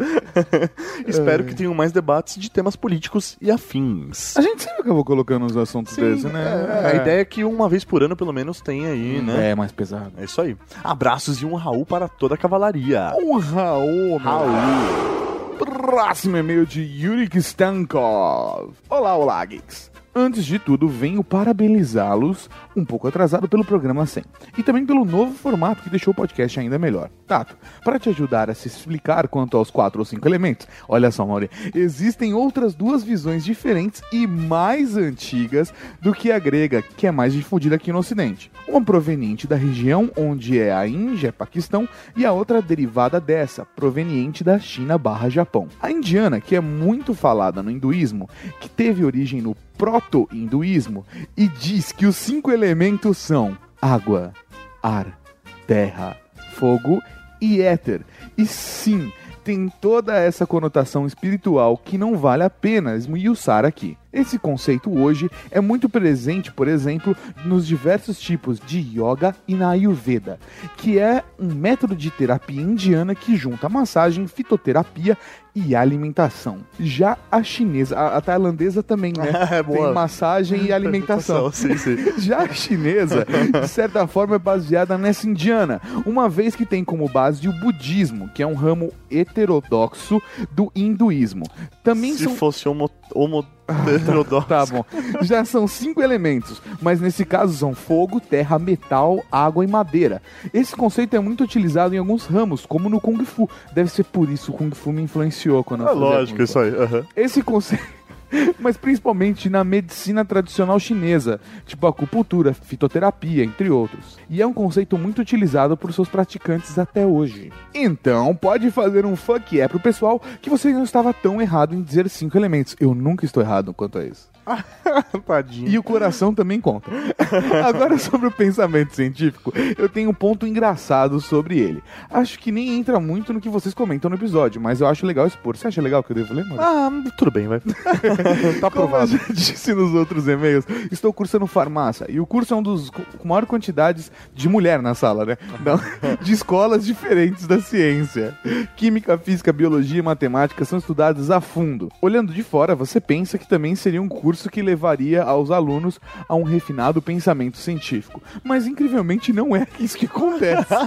Espero que tenham mais debates de temas políticos e afins. A gente sempre acabou colocando uns assuntos desses, né? É, a ideia é que uma vez por ano, pelo menos, tem aí, né? É mais pesado. É isso aí. Abraços e um Raul para toda a cavalaria. Um Raul, meu. Raul. Próximo e-mail de Yuri Stankov. Olá, olá, geeks. Antes de tudo, venho parabenizá-los, um pouco atrasado pelo programa 100, e também pelo novo formato que deixou o podcast ainda melhor. Tato, para te ajudar a se explicar quanto aos quatro ou cinco elementos, olha só, Mauri, existem outras duas visões diferentes e mais antigas do que a grega, que é mais difundida aqui no Ocidente. Uma proveniente da região onde é a Índia, Paquistão, e a outra derivada dessa, proveniente da China barra Japão. A indiana, que é muito falada no hinduísmo, que teve origem no proto-hinduísmo, e diz que os cinco elementos são água, ar, terra, fogo e éter. E sim, tem toda essa conotação espiritual que não vale a pena esmiuçar aqui. Esse conceito hoje é muito presente, por exemplo, nos diversos tipos de yoga e na Ayurveda, que é um método de terapia indiana que junta massagem, fitoterapia e alimentação. Já a chinesa, a, a tailandesa também, né? É. Tem massagem e alimentação. Sim, sim. Já a chinesa, de certa forma, é baseada nessa indiana, uma vez que tem como base o budismo, que é um ramo heterodoxo do hinduísmo. Também Se são fosse homo, homo heterodoxo. Tá bom. Já são cinco elementos, mas nesse caso são fogo, terra, metal, água e madeira. Esse conceito é muito utilizado em alguns ramos, como no Kung Fu. Deve ser por isso que o Kung Fu me influenciou quando eu É lógico, isso aí. aham. Esse conceito. mas principalmente na medicina tradicional chinesa, tipo acupuntura, fitoterapia, entre outros. E é um conceito muito utilizado por seus praticantes até hoje. Então, pode fazer um fuck yeah pro pessoal que você não estava tão errado em dizer cinco elementos. Eu nunca estou errado quanto a isso. Tadinho. E o coração também conta. Agora sobre o pensamento científico, eu tenho um ponto engraçado sobre ele. Acho que nem entra muito no que vocês comentam no episódio, mas eu acho legal expor. Você acha legal que eu devo ler, mano? Ah, tudo bem, vai. tá Como eu aprovado. já disse nos outros e-mails, estou cursando farmácia. E o curso é um dos co- com maior quantidades de mulher na sala, né? Não, de escolas diferentes da ciência. Química, física, biologia e matemática são estudados a fundo. Olhando de fora, você pensa que também seria um curso que levaria aos alunos a um refinado pensamento científico. Mas incrivelmente não é isso que acontece.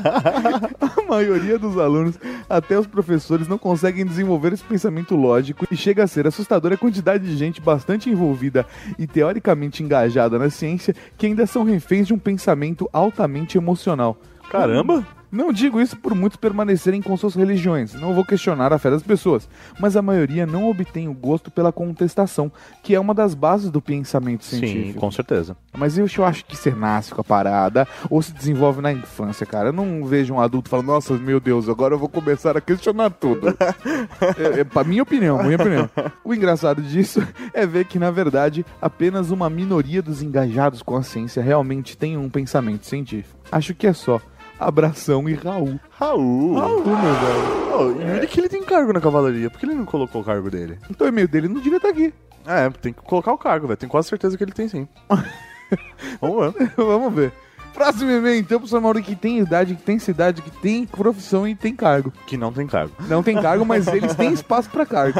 A maioria dos alunos, até os professores, não conseguem desenvolver esse pensamento lógico e chega a ser assustadora a quantidade de gente bastante envolvida e teoricamente engajada na ciência que ainda são reféns de um pensamento altamente emocional. Caramba! Não digo isso por muitos permanecerem com suas religiões, não vou questionar a fé das pessoas, mas a maioria não obtém o gosto pela contestação, que é uma das bases do pensamento Sim, científico. com certeza. Mas eu, eu acho que você nasce com a parada ou se desenvolve na infância, cara. Eu não vejo um adulto falando, nossa, meu Deus, agora eu vou começar a questionar tudo. é, é, pra minha opinião, minha opinião. O engraçado disso é ver que, na verdade, apenas uma minoria dos engajados com a ciência realmente tem um pensamento científico. Acho que é só. Abração e Raul. Raul. Raul, meu velho. Oh, e ele que ele tem cargo na cavalaria. Por que ele não colocou o cargo dele? Então o e-mail dele não devia estar aqui. É, tem que colocar o cargo, velho. Tenho quase certeza que ele tem sim. Vamos ver. Vamos ver. Próximo e-mail, então, pro Sr. Mauro que tem idade, que tem cidade, que tem profissão e tem cargo. Que não tem cargo. Não tem cargo, mas eles têm espaço pra cargo.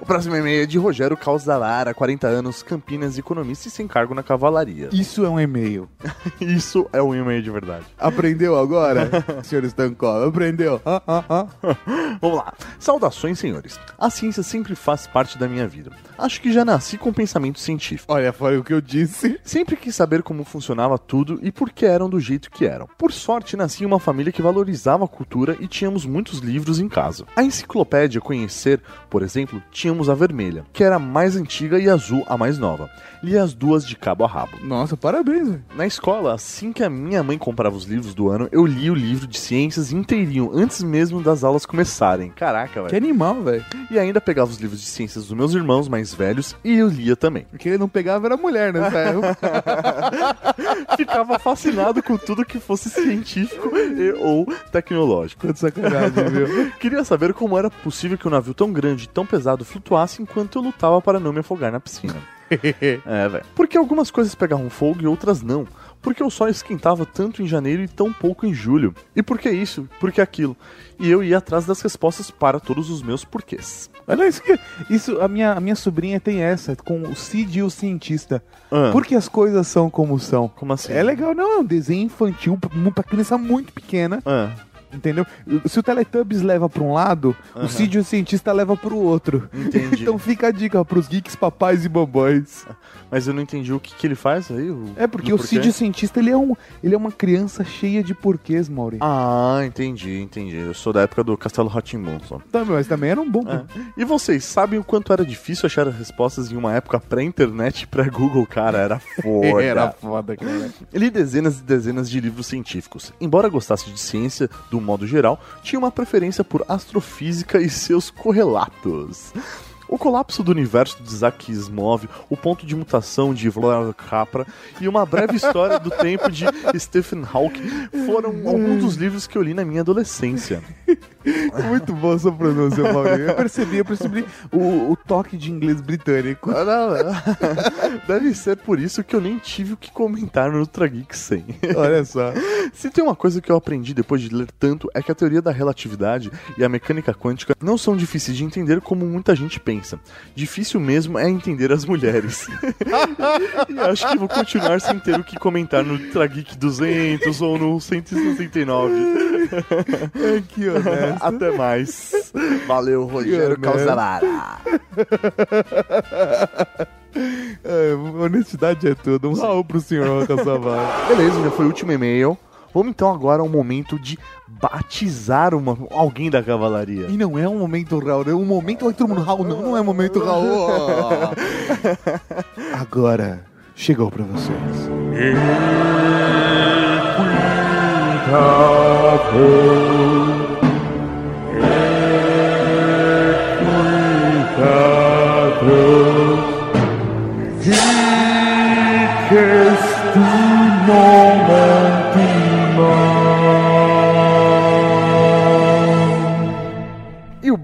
O próximo e-mail é de Rogério Calzalara, 40 anos, Campinas, economista e sem cargo na cavalaria. Isso é um e-mail. Isso é um e-mail de verdade. Aprendeu agora, senhor Stankov? Aprendeu? Ah, ah, ah. Vamos lá. Saudações, senhores. A ciência sempre faz parte da minha vida. Acho que já nasci com pensamento científico. Olha, foi o que eu disse. Sempre quis saber como funcionava tudo e por que eram do jeito que eram. Por sorte, nasci em uma família que valorizava a cultura e tínhamos muitos livros em casa. A enciclopédia Conhecer, por exemplo, tínhamos a vermelha, que era a mais antiga, e a azul, a mais nova. Li as duas de cabo a rabo. Nossa, parabéns, velho. Na escola, assim que a minha mãe comprava os livros do ano, eu li o livro de ciências inteirinho, antes mesmo das aulas começarem. Caraca, Que velho. animal, velho. E ainda pegava os livros de ciências dos meus irmãos mais velhos e eu lia também. O que ele não pegava era mulher, né, velho? Ficava fascinado com tudo que fosse científico e, ou tecnológico. De sacanagem, viu? Queria saber como era possível que um navio tão grande e tão pesado flutuasse enquanto eu lutava para não me afogar na piscina. É, velho. Porque algumas coisas pegavam fogo e outras não. Porque o sol esquentava tanto em janeiro e tão pouco em julho. E por que isso? Por que aquilo? E eu ia atrás das respostas para todos os meus porquês. Olha isso que. Isso, a minha, a minha sobrinha tem essa, com o Cid e o cientista. Ah. Por que as coisas são como são? Como assim? É legal, não, é um desenho infantil pra criança muito pequena. Ah, Entendeu? Se o Teletubbies leva pra um lado, o Cid e o cientista leva pro outro. Entendi. então fica a dica pros geeks, papais e mamães. Mas eu não entendi o que, que ele faz aí. o- É porque o? Cid, o cientista, ele é, um, ele é uma criança cheia de porquês, Mauri. Ah, entendi, entendi. Eu sou da época do Castelo Ratimbun só. Também, mas também era um bom. É. E vocês sabem o quanto era difícil achar as respostas em uma época pré-internet e pré-Google, cara? Era foda. Era foda, cara. Li dezenas e dezenas de livros científicos. Embora gostasse de ciência do modo geral, tinha uma preferência por astrofísica e seus correlatos. O colapso do universo de Isaac Asimov, o ponto de mutação de Vlad Capra e uma breve história do tempo de Stephen Hawking foram alguns dos livros que eu li na minha adolescência. Muito boa sua pronúncia, Mauri. Eu percebi, eu percebi o, o toque de inglês britânico. Ah, não, não. Deve ser por isso que eu nem tive o que comentar no Ultra Geek 100. Olha só. Se tem uma coisa que eu aprendi depois de ler tanto é que a teoria da relatividade e a mecânica quântica não são difíceis de entender como muita gente pensa. Difícil mesmo é entender as mulheres. e acho que vou continuar sem ter o que comentar no Ultra Geek 200 ou no 169. É que honesto. Até mais. Valeu, Rogério. Calzalara. É, honestidade é tudo. Um Raul pro senhor Caçavar. Beleza, já foi o último e-mail. Vamos então agora ao momento de batizar uma, alguém da cavalaria. E não é um momento Raul, é um momento onde todo mundo Raul, não, não é momento Raul. Agora chegou pra vocês. E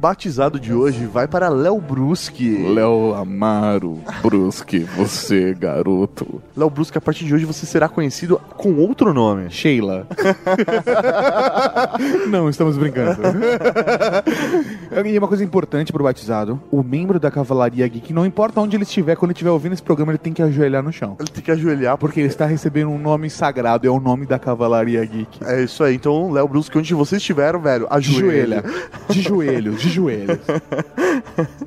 batizado de hoje vai para Léo Bruschi. Léo Amaro, Brusque, você, garoto. Léo Bruschi, a partir de hoje você será conhecido com outro nome. Sheila. Não, estamos brincando. e uma coisa importante pro batizado: o membro da Cavalaria Geek, não importa onde ele estiver, quando ele estiver ouvindo esse programa, ele tem que ajoelhar no chão. Ele tem que ajoelhar Porque ele está recebendo um nome sagrado, é o nome da Cavalaria Geek. É isso aí. Então, Léo Bruschi, onde vocês estiveram, velho, Ajoelha. De joelhos, de joelhos.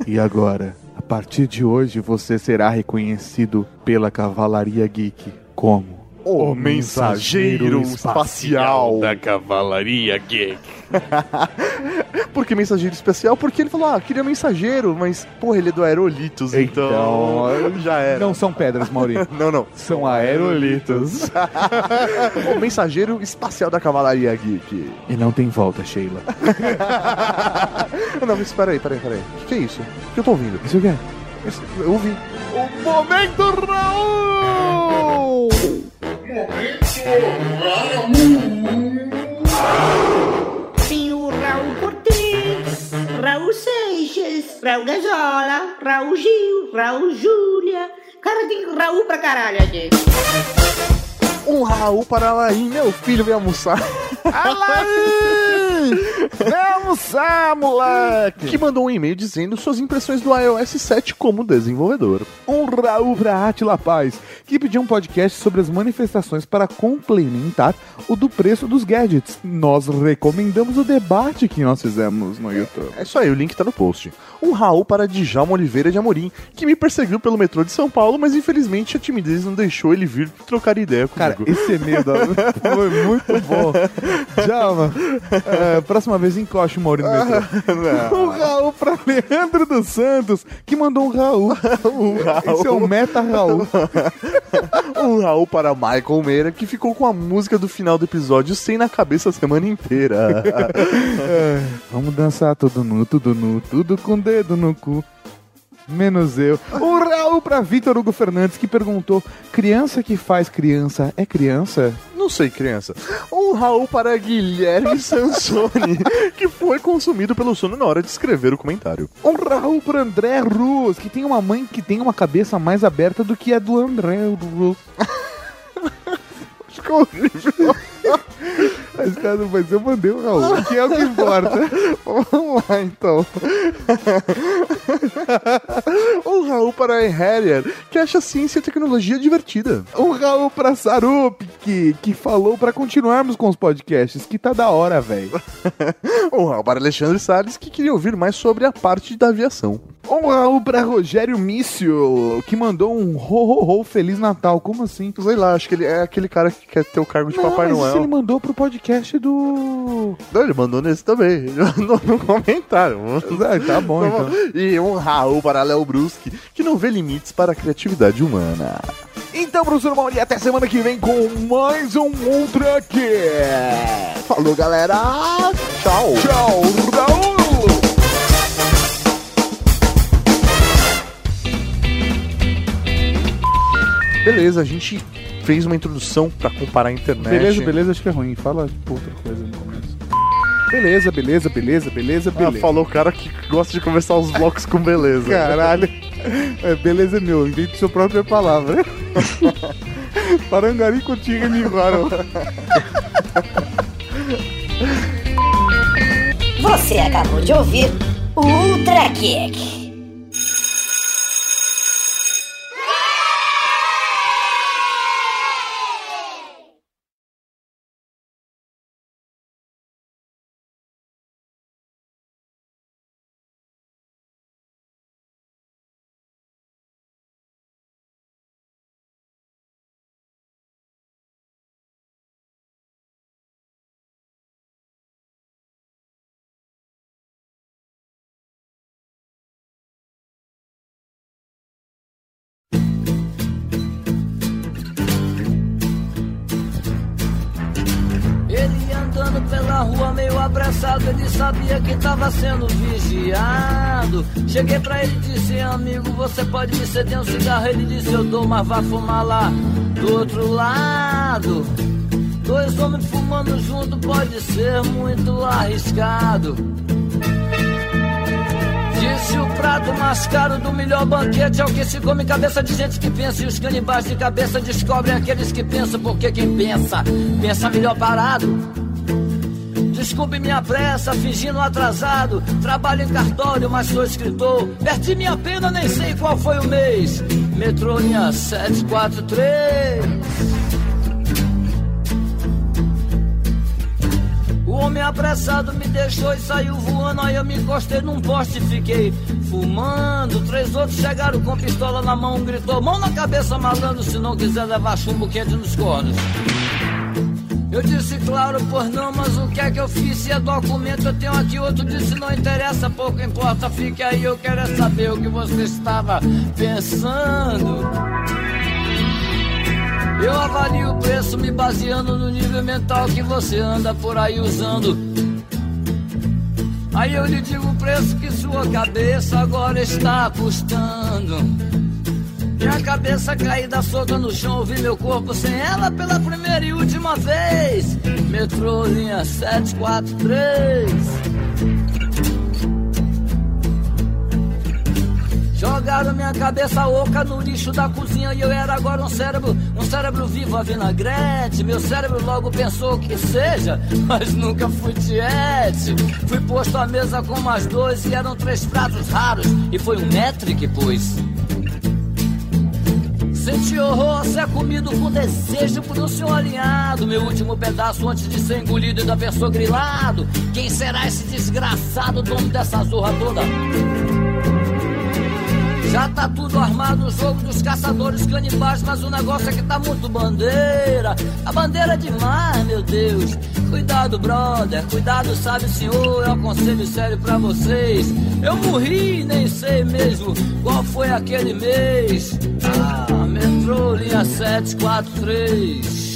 E agora, a partir de hoje, você será reconhecido pela Cavalaria Geek como O mensageiro espacial. da Cavalaria Geek. Por que mensageiro especial? Porque ele falou, ah, queria mensageiro, mas, porra, ele é do Aerolitos, então, já era. Não são pedras, Maurício. Não, não. São aerolitos. o mensageiro espacial da Cavalaria Geek. E não tem volta, Sheila. Não, mas espera aí, peraí, peraí. O que, que é isso? O que eu tô ouvindo? Isso o quê? Esse- Eu ouvi. O Momento Raul! Tem o Raul Cortez, Raul Seixas, Raul Gazola, Raul Gil, Raul Júlia. Cara, tem Raul pra caralho aqui. Um Raul para Alain, meu filho vem almoçar. Alain! Vem almoçar, moleque! que mandou um e-mail dizendo suas impressões do iOS 7 como desenvolvedor. Um Raul pra Atila Paz, que pediu um podcast sobre as manifestações para complementar o do preço dos gadgets. Nós recomendamos o debate que nós fizemos no YouTube. É isso aí, o link tá no post. Um Raul para Djalma Oliveira de Amorim, que me perseguiu pelo metrô de São Paulo, mas infelizmente a timidez não deixou ele vir trocar ideia Cara, comigo. esse e-mail da... foi muito bom. Djalma, é, próxima vez encoste o Maurício no metrô. Um Raul pra Leandro dos Santos, que mandou um Raul. um Raul. Esse é o Meta Raul. Um Raul para Michael Meira, que ficou com a música do final do episódio sem na cabeça a semana inteira. É, vamos dançar tudo nu, tudo nu, tudo com dedo no cu. Menos eu. Um Raul pra Vitor Hugo Fernandes que perguntou: criança que faz criança é criança? Não sei, criança. Um Raul para Guilherme Sansoni, que foi consumido pelo sono na hora de escrever o comentário. Um Raul pra André Rus, que tem uma mãe que tem uma cabeça mais aberta do que a do André Rus. Ficou horrível. Mas, eu mandei o Raul, que é o que importa. Vamos lá, então. um Raul para a Harrier, que acha ciência e tecnologia divertida. Um Raul pra Sarup, que, que falou pra continuarmos com os podcasts, que tá da hora, velho. Um Raul para Alexandre Salles, que queria ouvir mais sobre a parte da aviação. Um Raul pra Rogério Mício, que mandou um ho, ho, ho Feliz Natal. Como assim? Sei lá, acho que ele é aquele cara que quer ter o cargo de Não, Papai mas Noel. isso ele mandou pro podcast do... Não, ele mandou nesse também. Ele mandou no comentário. Ah, tá bom, então. E um Raul para Léo Bruschi, que não vê limites para a criatividade humana. Então, professor Mauri, até semana que vem com mais um Ultra Cast. Falou, galera! Tchau! Tchau, Raul! Beleza, a gente fez uma introdução pra comparar a internet. Beleza, beleza, acho que é ruim. Fala tipo, outra coisa no começo. Beleza, beleza, beleza, beleza, Ah, beleza. falou o cara que gosta de começar os blocos com beleza. Caralho. É, beleza é meu, invente sua própria palavra. Parangari contigo me igual. Você acabou de ouvir o Ultra Kick. Sabia que tava sendo vigiado. Cheguei pra ele e disse, amigo, você pode me ceder um cigarro? Ele disse, eu dou, mas vá fumar lá do outro lado. Dois homens fumando junto pode ser muito arriscado. Disse o prato mais caro do melhor banquete é o que se come cabeça de gente que pensa. E os canibais de cabeça descobrem aqueles que pensam, porque quem pensa, pensa melhor parado. Desculpe minha pressa, fingindo atrasado. Trabalho em cartório, mas sou escritor. Perdi minha pena, nem sei qual foi o mês. Metrô linha 743. O homem apressado me deixou e saiu voando. Aí eu me encostei num poste e fiquei fumando. Três outros chegaram com pistola na mão, gritou: Mão na cabeça, malandro, se não quiser levar chumbo quente nos cornos. Eu disse, claro, pois não, mas o que é que eu fiz? Se é documento, eu tenho aqui outro. Disse, não interessa, pouco importa, fique aí. Eu quero é saber o que você estava pensando. Eu avalio o preço me baseando no nível mental que você anda por aí usando. Aí eu lhe digo o preço que sua cabeça agora está custando. Minha cabeça caída solta no chão, ouvi meu corpo sem ela pela primeira e última vez. Metrô linha 743. Jogaram minha cabeça oca no lixo da cozinha e eu era agora um cérebro, um cérebro vivo a vinagrete. Meu cérebro logo pensou que seja, mas nunca fui tiete. Fui posto à mesa com mais dois e eram três pratos raros e foi um metro que pus. Senti horror ser comido com desejo por um senhor alinhado. Meu último pedaço antes de ser engolido e da pessoa grilado. Quem será esse desgraçado dono dessa zorra toda? Já tá tudo armado o jogo dos caçadores canibais, mas o negócio é que tá muito bandeira. A bandeira é demais, meu Deus. Cuidado, brother, cuidado, sabe, senhor. É um conselho sério pra vocês. Eu morri, nem sei mesmo qual foi aquele mês. Ah, metrô linha 743.